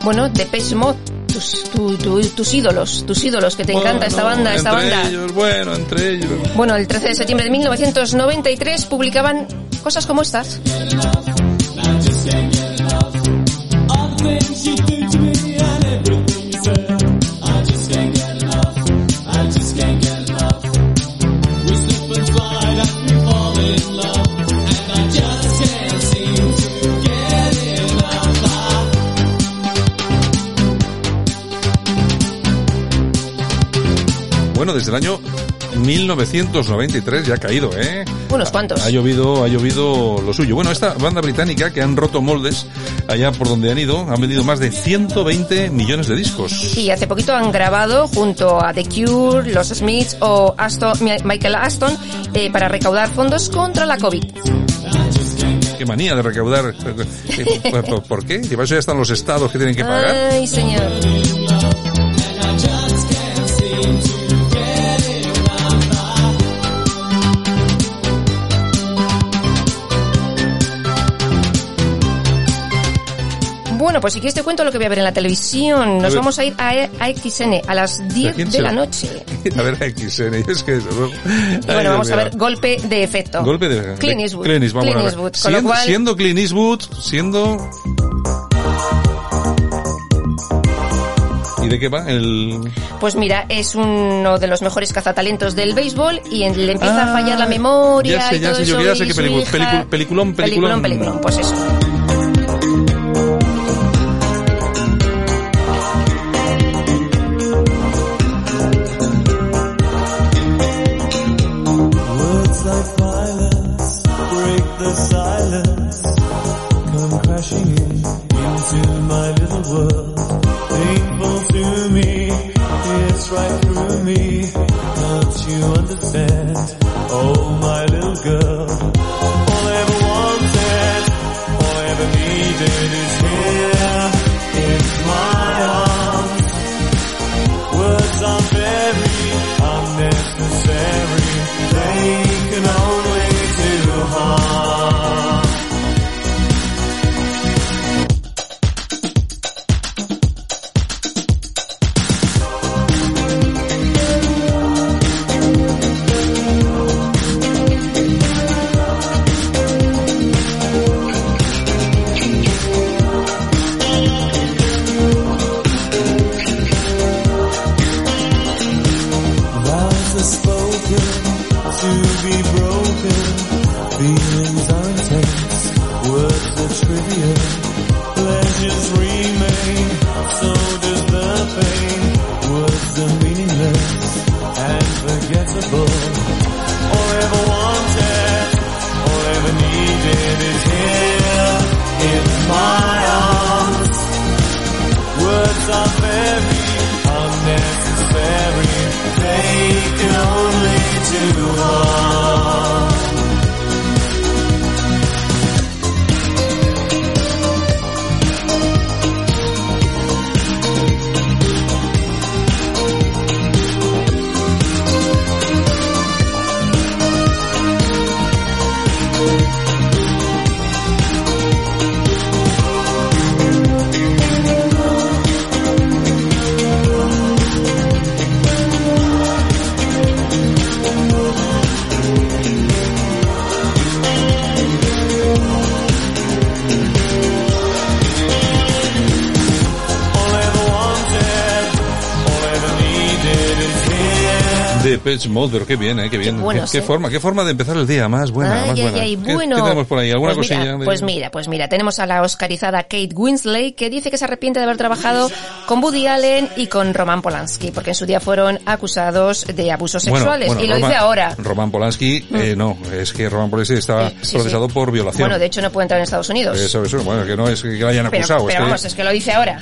Bueno, Depeche Mode, tus, tu- tu- tus ídolos, tus ídolos, que te encanta esta Bueno, banda, esta entre banda. ellos, bueno, entre ellos. Bueno, el 13 de septiembre de 1993 publicaban cosas como estas. Desde el año 1993 ya ha caído, ¿eh? Unos cuantos. Ha llovido, ha llovido lo suyo. Bueno, esta banda británica que han roto moldes allá por donde han ido, han vendido más de 120 millones de discos. Y hace poquito han grabado junto a The Cure, los Smiths o Aston, Mi- Michael Aston eh, para recaudar fondos contra la COVID. Qué manía de recaudar. Eh, ¿Por, por qué? Si para eso ya están los estados que tienen que pagar. Ay, señor. Bueno, pues si quieres te cuento lo que voy a ver en la televisión. Nos ver. vamos a ir a, a XN a las 10 quién de la noche. A ver, a XN, es que... Bueno, vamos a ver golpe de efecto. Golpe de... Clint Eastwood. Clint Eastwood, Clint a ver. Eastwood, con lo Siendo, cual- siendo Clint Eastwood, siendo... ¿Y de qué va? El... Pues mira, es uno de los mejores cazatalentos del béisbol y en- le empieza a fallar la memoria Ah, ya sé, y ya todo sé, yo eso. que ya sé hija- pelicu- peliculón, peliculón. peliculón, peliculón, pues eso. Mode, pero qué bien, ¿eh? Qué bien. Qué, buenos, qué ¿eh? forma, qué forma de empezar el día, más buena, Ay, más ay, buena. ay, ¿Qué- bueno. ¿Qué, tenemos por ahí? ¿Alguna pues cosilla? Mira, de- Pues mira, pues mira, tenemos a la oscarizada Kate Winslet que dice que se arrepiente de haber trabajado con Woody Allen y con Roman Polanski, porque en su día fueron acusados de abusos Bueno, sexuales. bueno, y lo Roman- dice ahora. Roman Polanski, eh, no, es que Roman Polanski estaba Eh, sí, procesado sí. por violación. Bueno, de hecho no puede entrar en Estados Unidos. Eso, eso, bueno, que no es que lo hayan acusado. pero es que- vamos, es que lo dice ahora.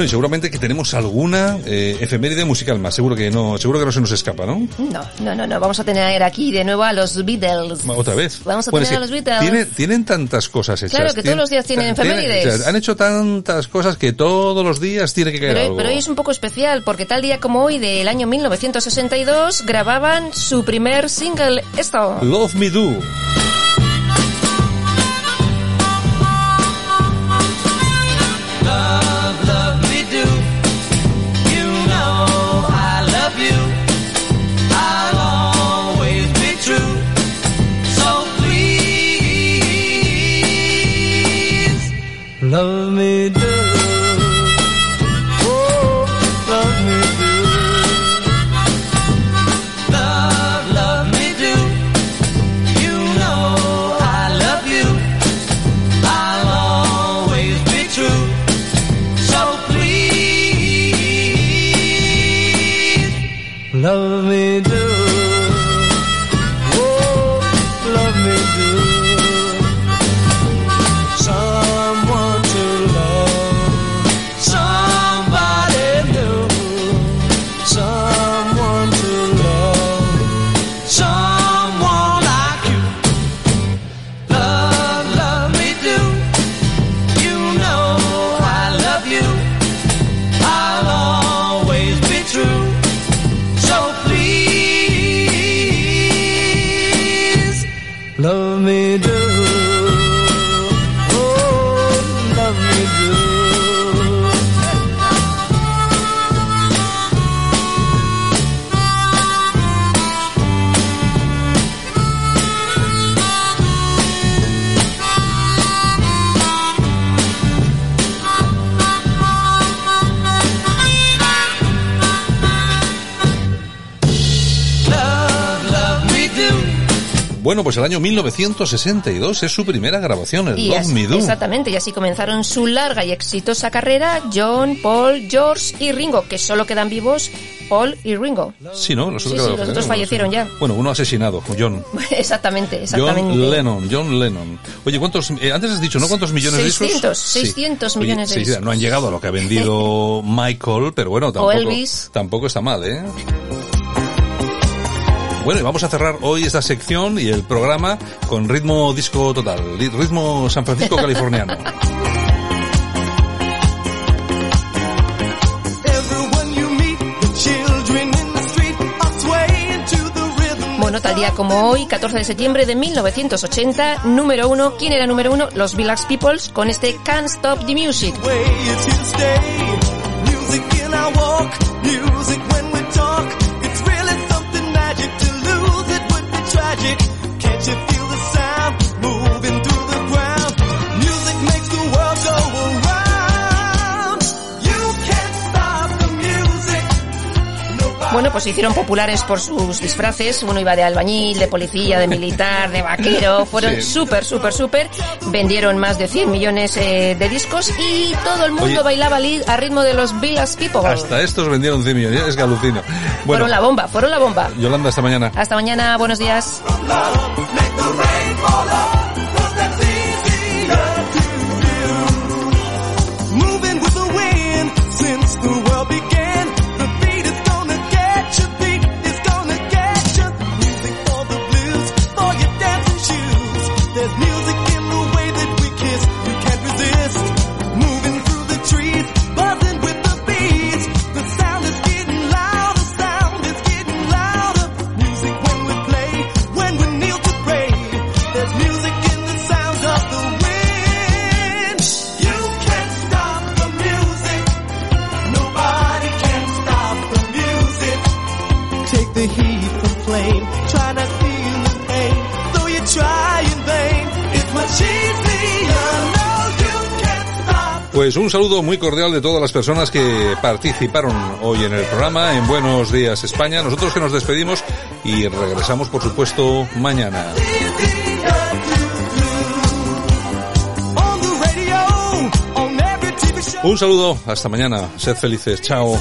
Bueno, y seguramente que tenemos alguna eh, efeméride musical más. Seguro que no, seguro que no se nos escapa, ¿no? No, no, no, no. Vamos a tener aquí de nuevo a los Beatles. Otra vez. Vamos a Bueno, tener a los Beatles. Tienen, tienen tantas cosas hechas. Claro, que todos los días tienen tienen- efemérides. o sea, han hecho tantas cosas que todos los días tiene que caer Pero, algo. pero hoy es un poco especial porque tal día como hoy del año 1962 grababan su primer single, esto. Love Me Do. Pues el año 1962 es su primera grabación, el Y Love Me Do. exactamente, y así comenzaron su larga y exitosa carrera John, Paul, George y Ringo, que solo quedan vivos Paul y Ringo. Sí, ¿no? Los Sí, otros sí, los otros fallecieron ya. Bueno, uno asesinado, John. exactamente, exactamente. John Lennon, John Lennon. Oye, ¿cuántos, eh, antes has dicho, ¿no? ¿Cuántos millones de 600, discos? Sí. 600 Oye, millones de sí, sí, discos. No han llegado a lo que ha vendido Michael, pero bueno, tampoco, Elvis. tampoco está mal, ¿eh? Bueno, y vamos a cerrar hoy esta sección y el programa con ritmo disco total, ritmo San Francisco californiano. Bueno, tal día como hoy, 14 de septiembre de 1980, número uno, ¿quién era número uno? Los Village Peoples con este Can't Stop the Music. magic. Bueno, pues se hicieron populares por sus disfraces. Uno iba de albañil, de policía, de militar, de vaquero. Fueron Sí. súper, súper, súper. Vendieron más de 100 millones eh, de discos y todo el mundo Oye. bailaba a ritmo de los Village People. Hasta estos vendieron 100 millones, es que alucino. Bueno, Fueron la bomba, fueron la bomba. Yolanda, hasta mañana. Hasta mañana, buenos días. Un saludo muy cordial de todas las personas que participaron hoy en el programa en Buenos Días España. Nosotros que nos despedimos y regresamos, por supuesto, mañana. Un saludo, hasta mañana, sed felices, chao.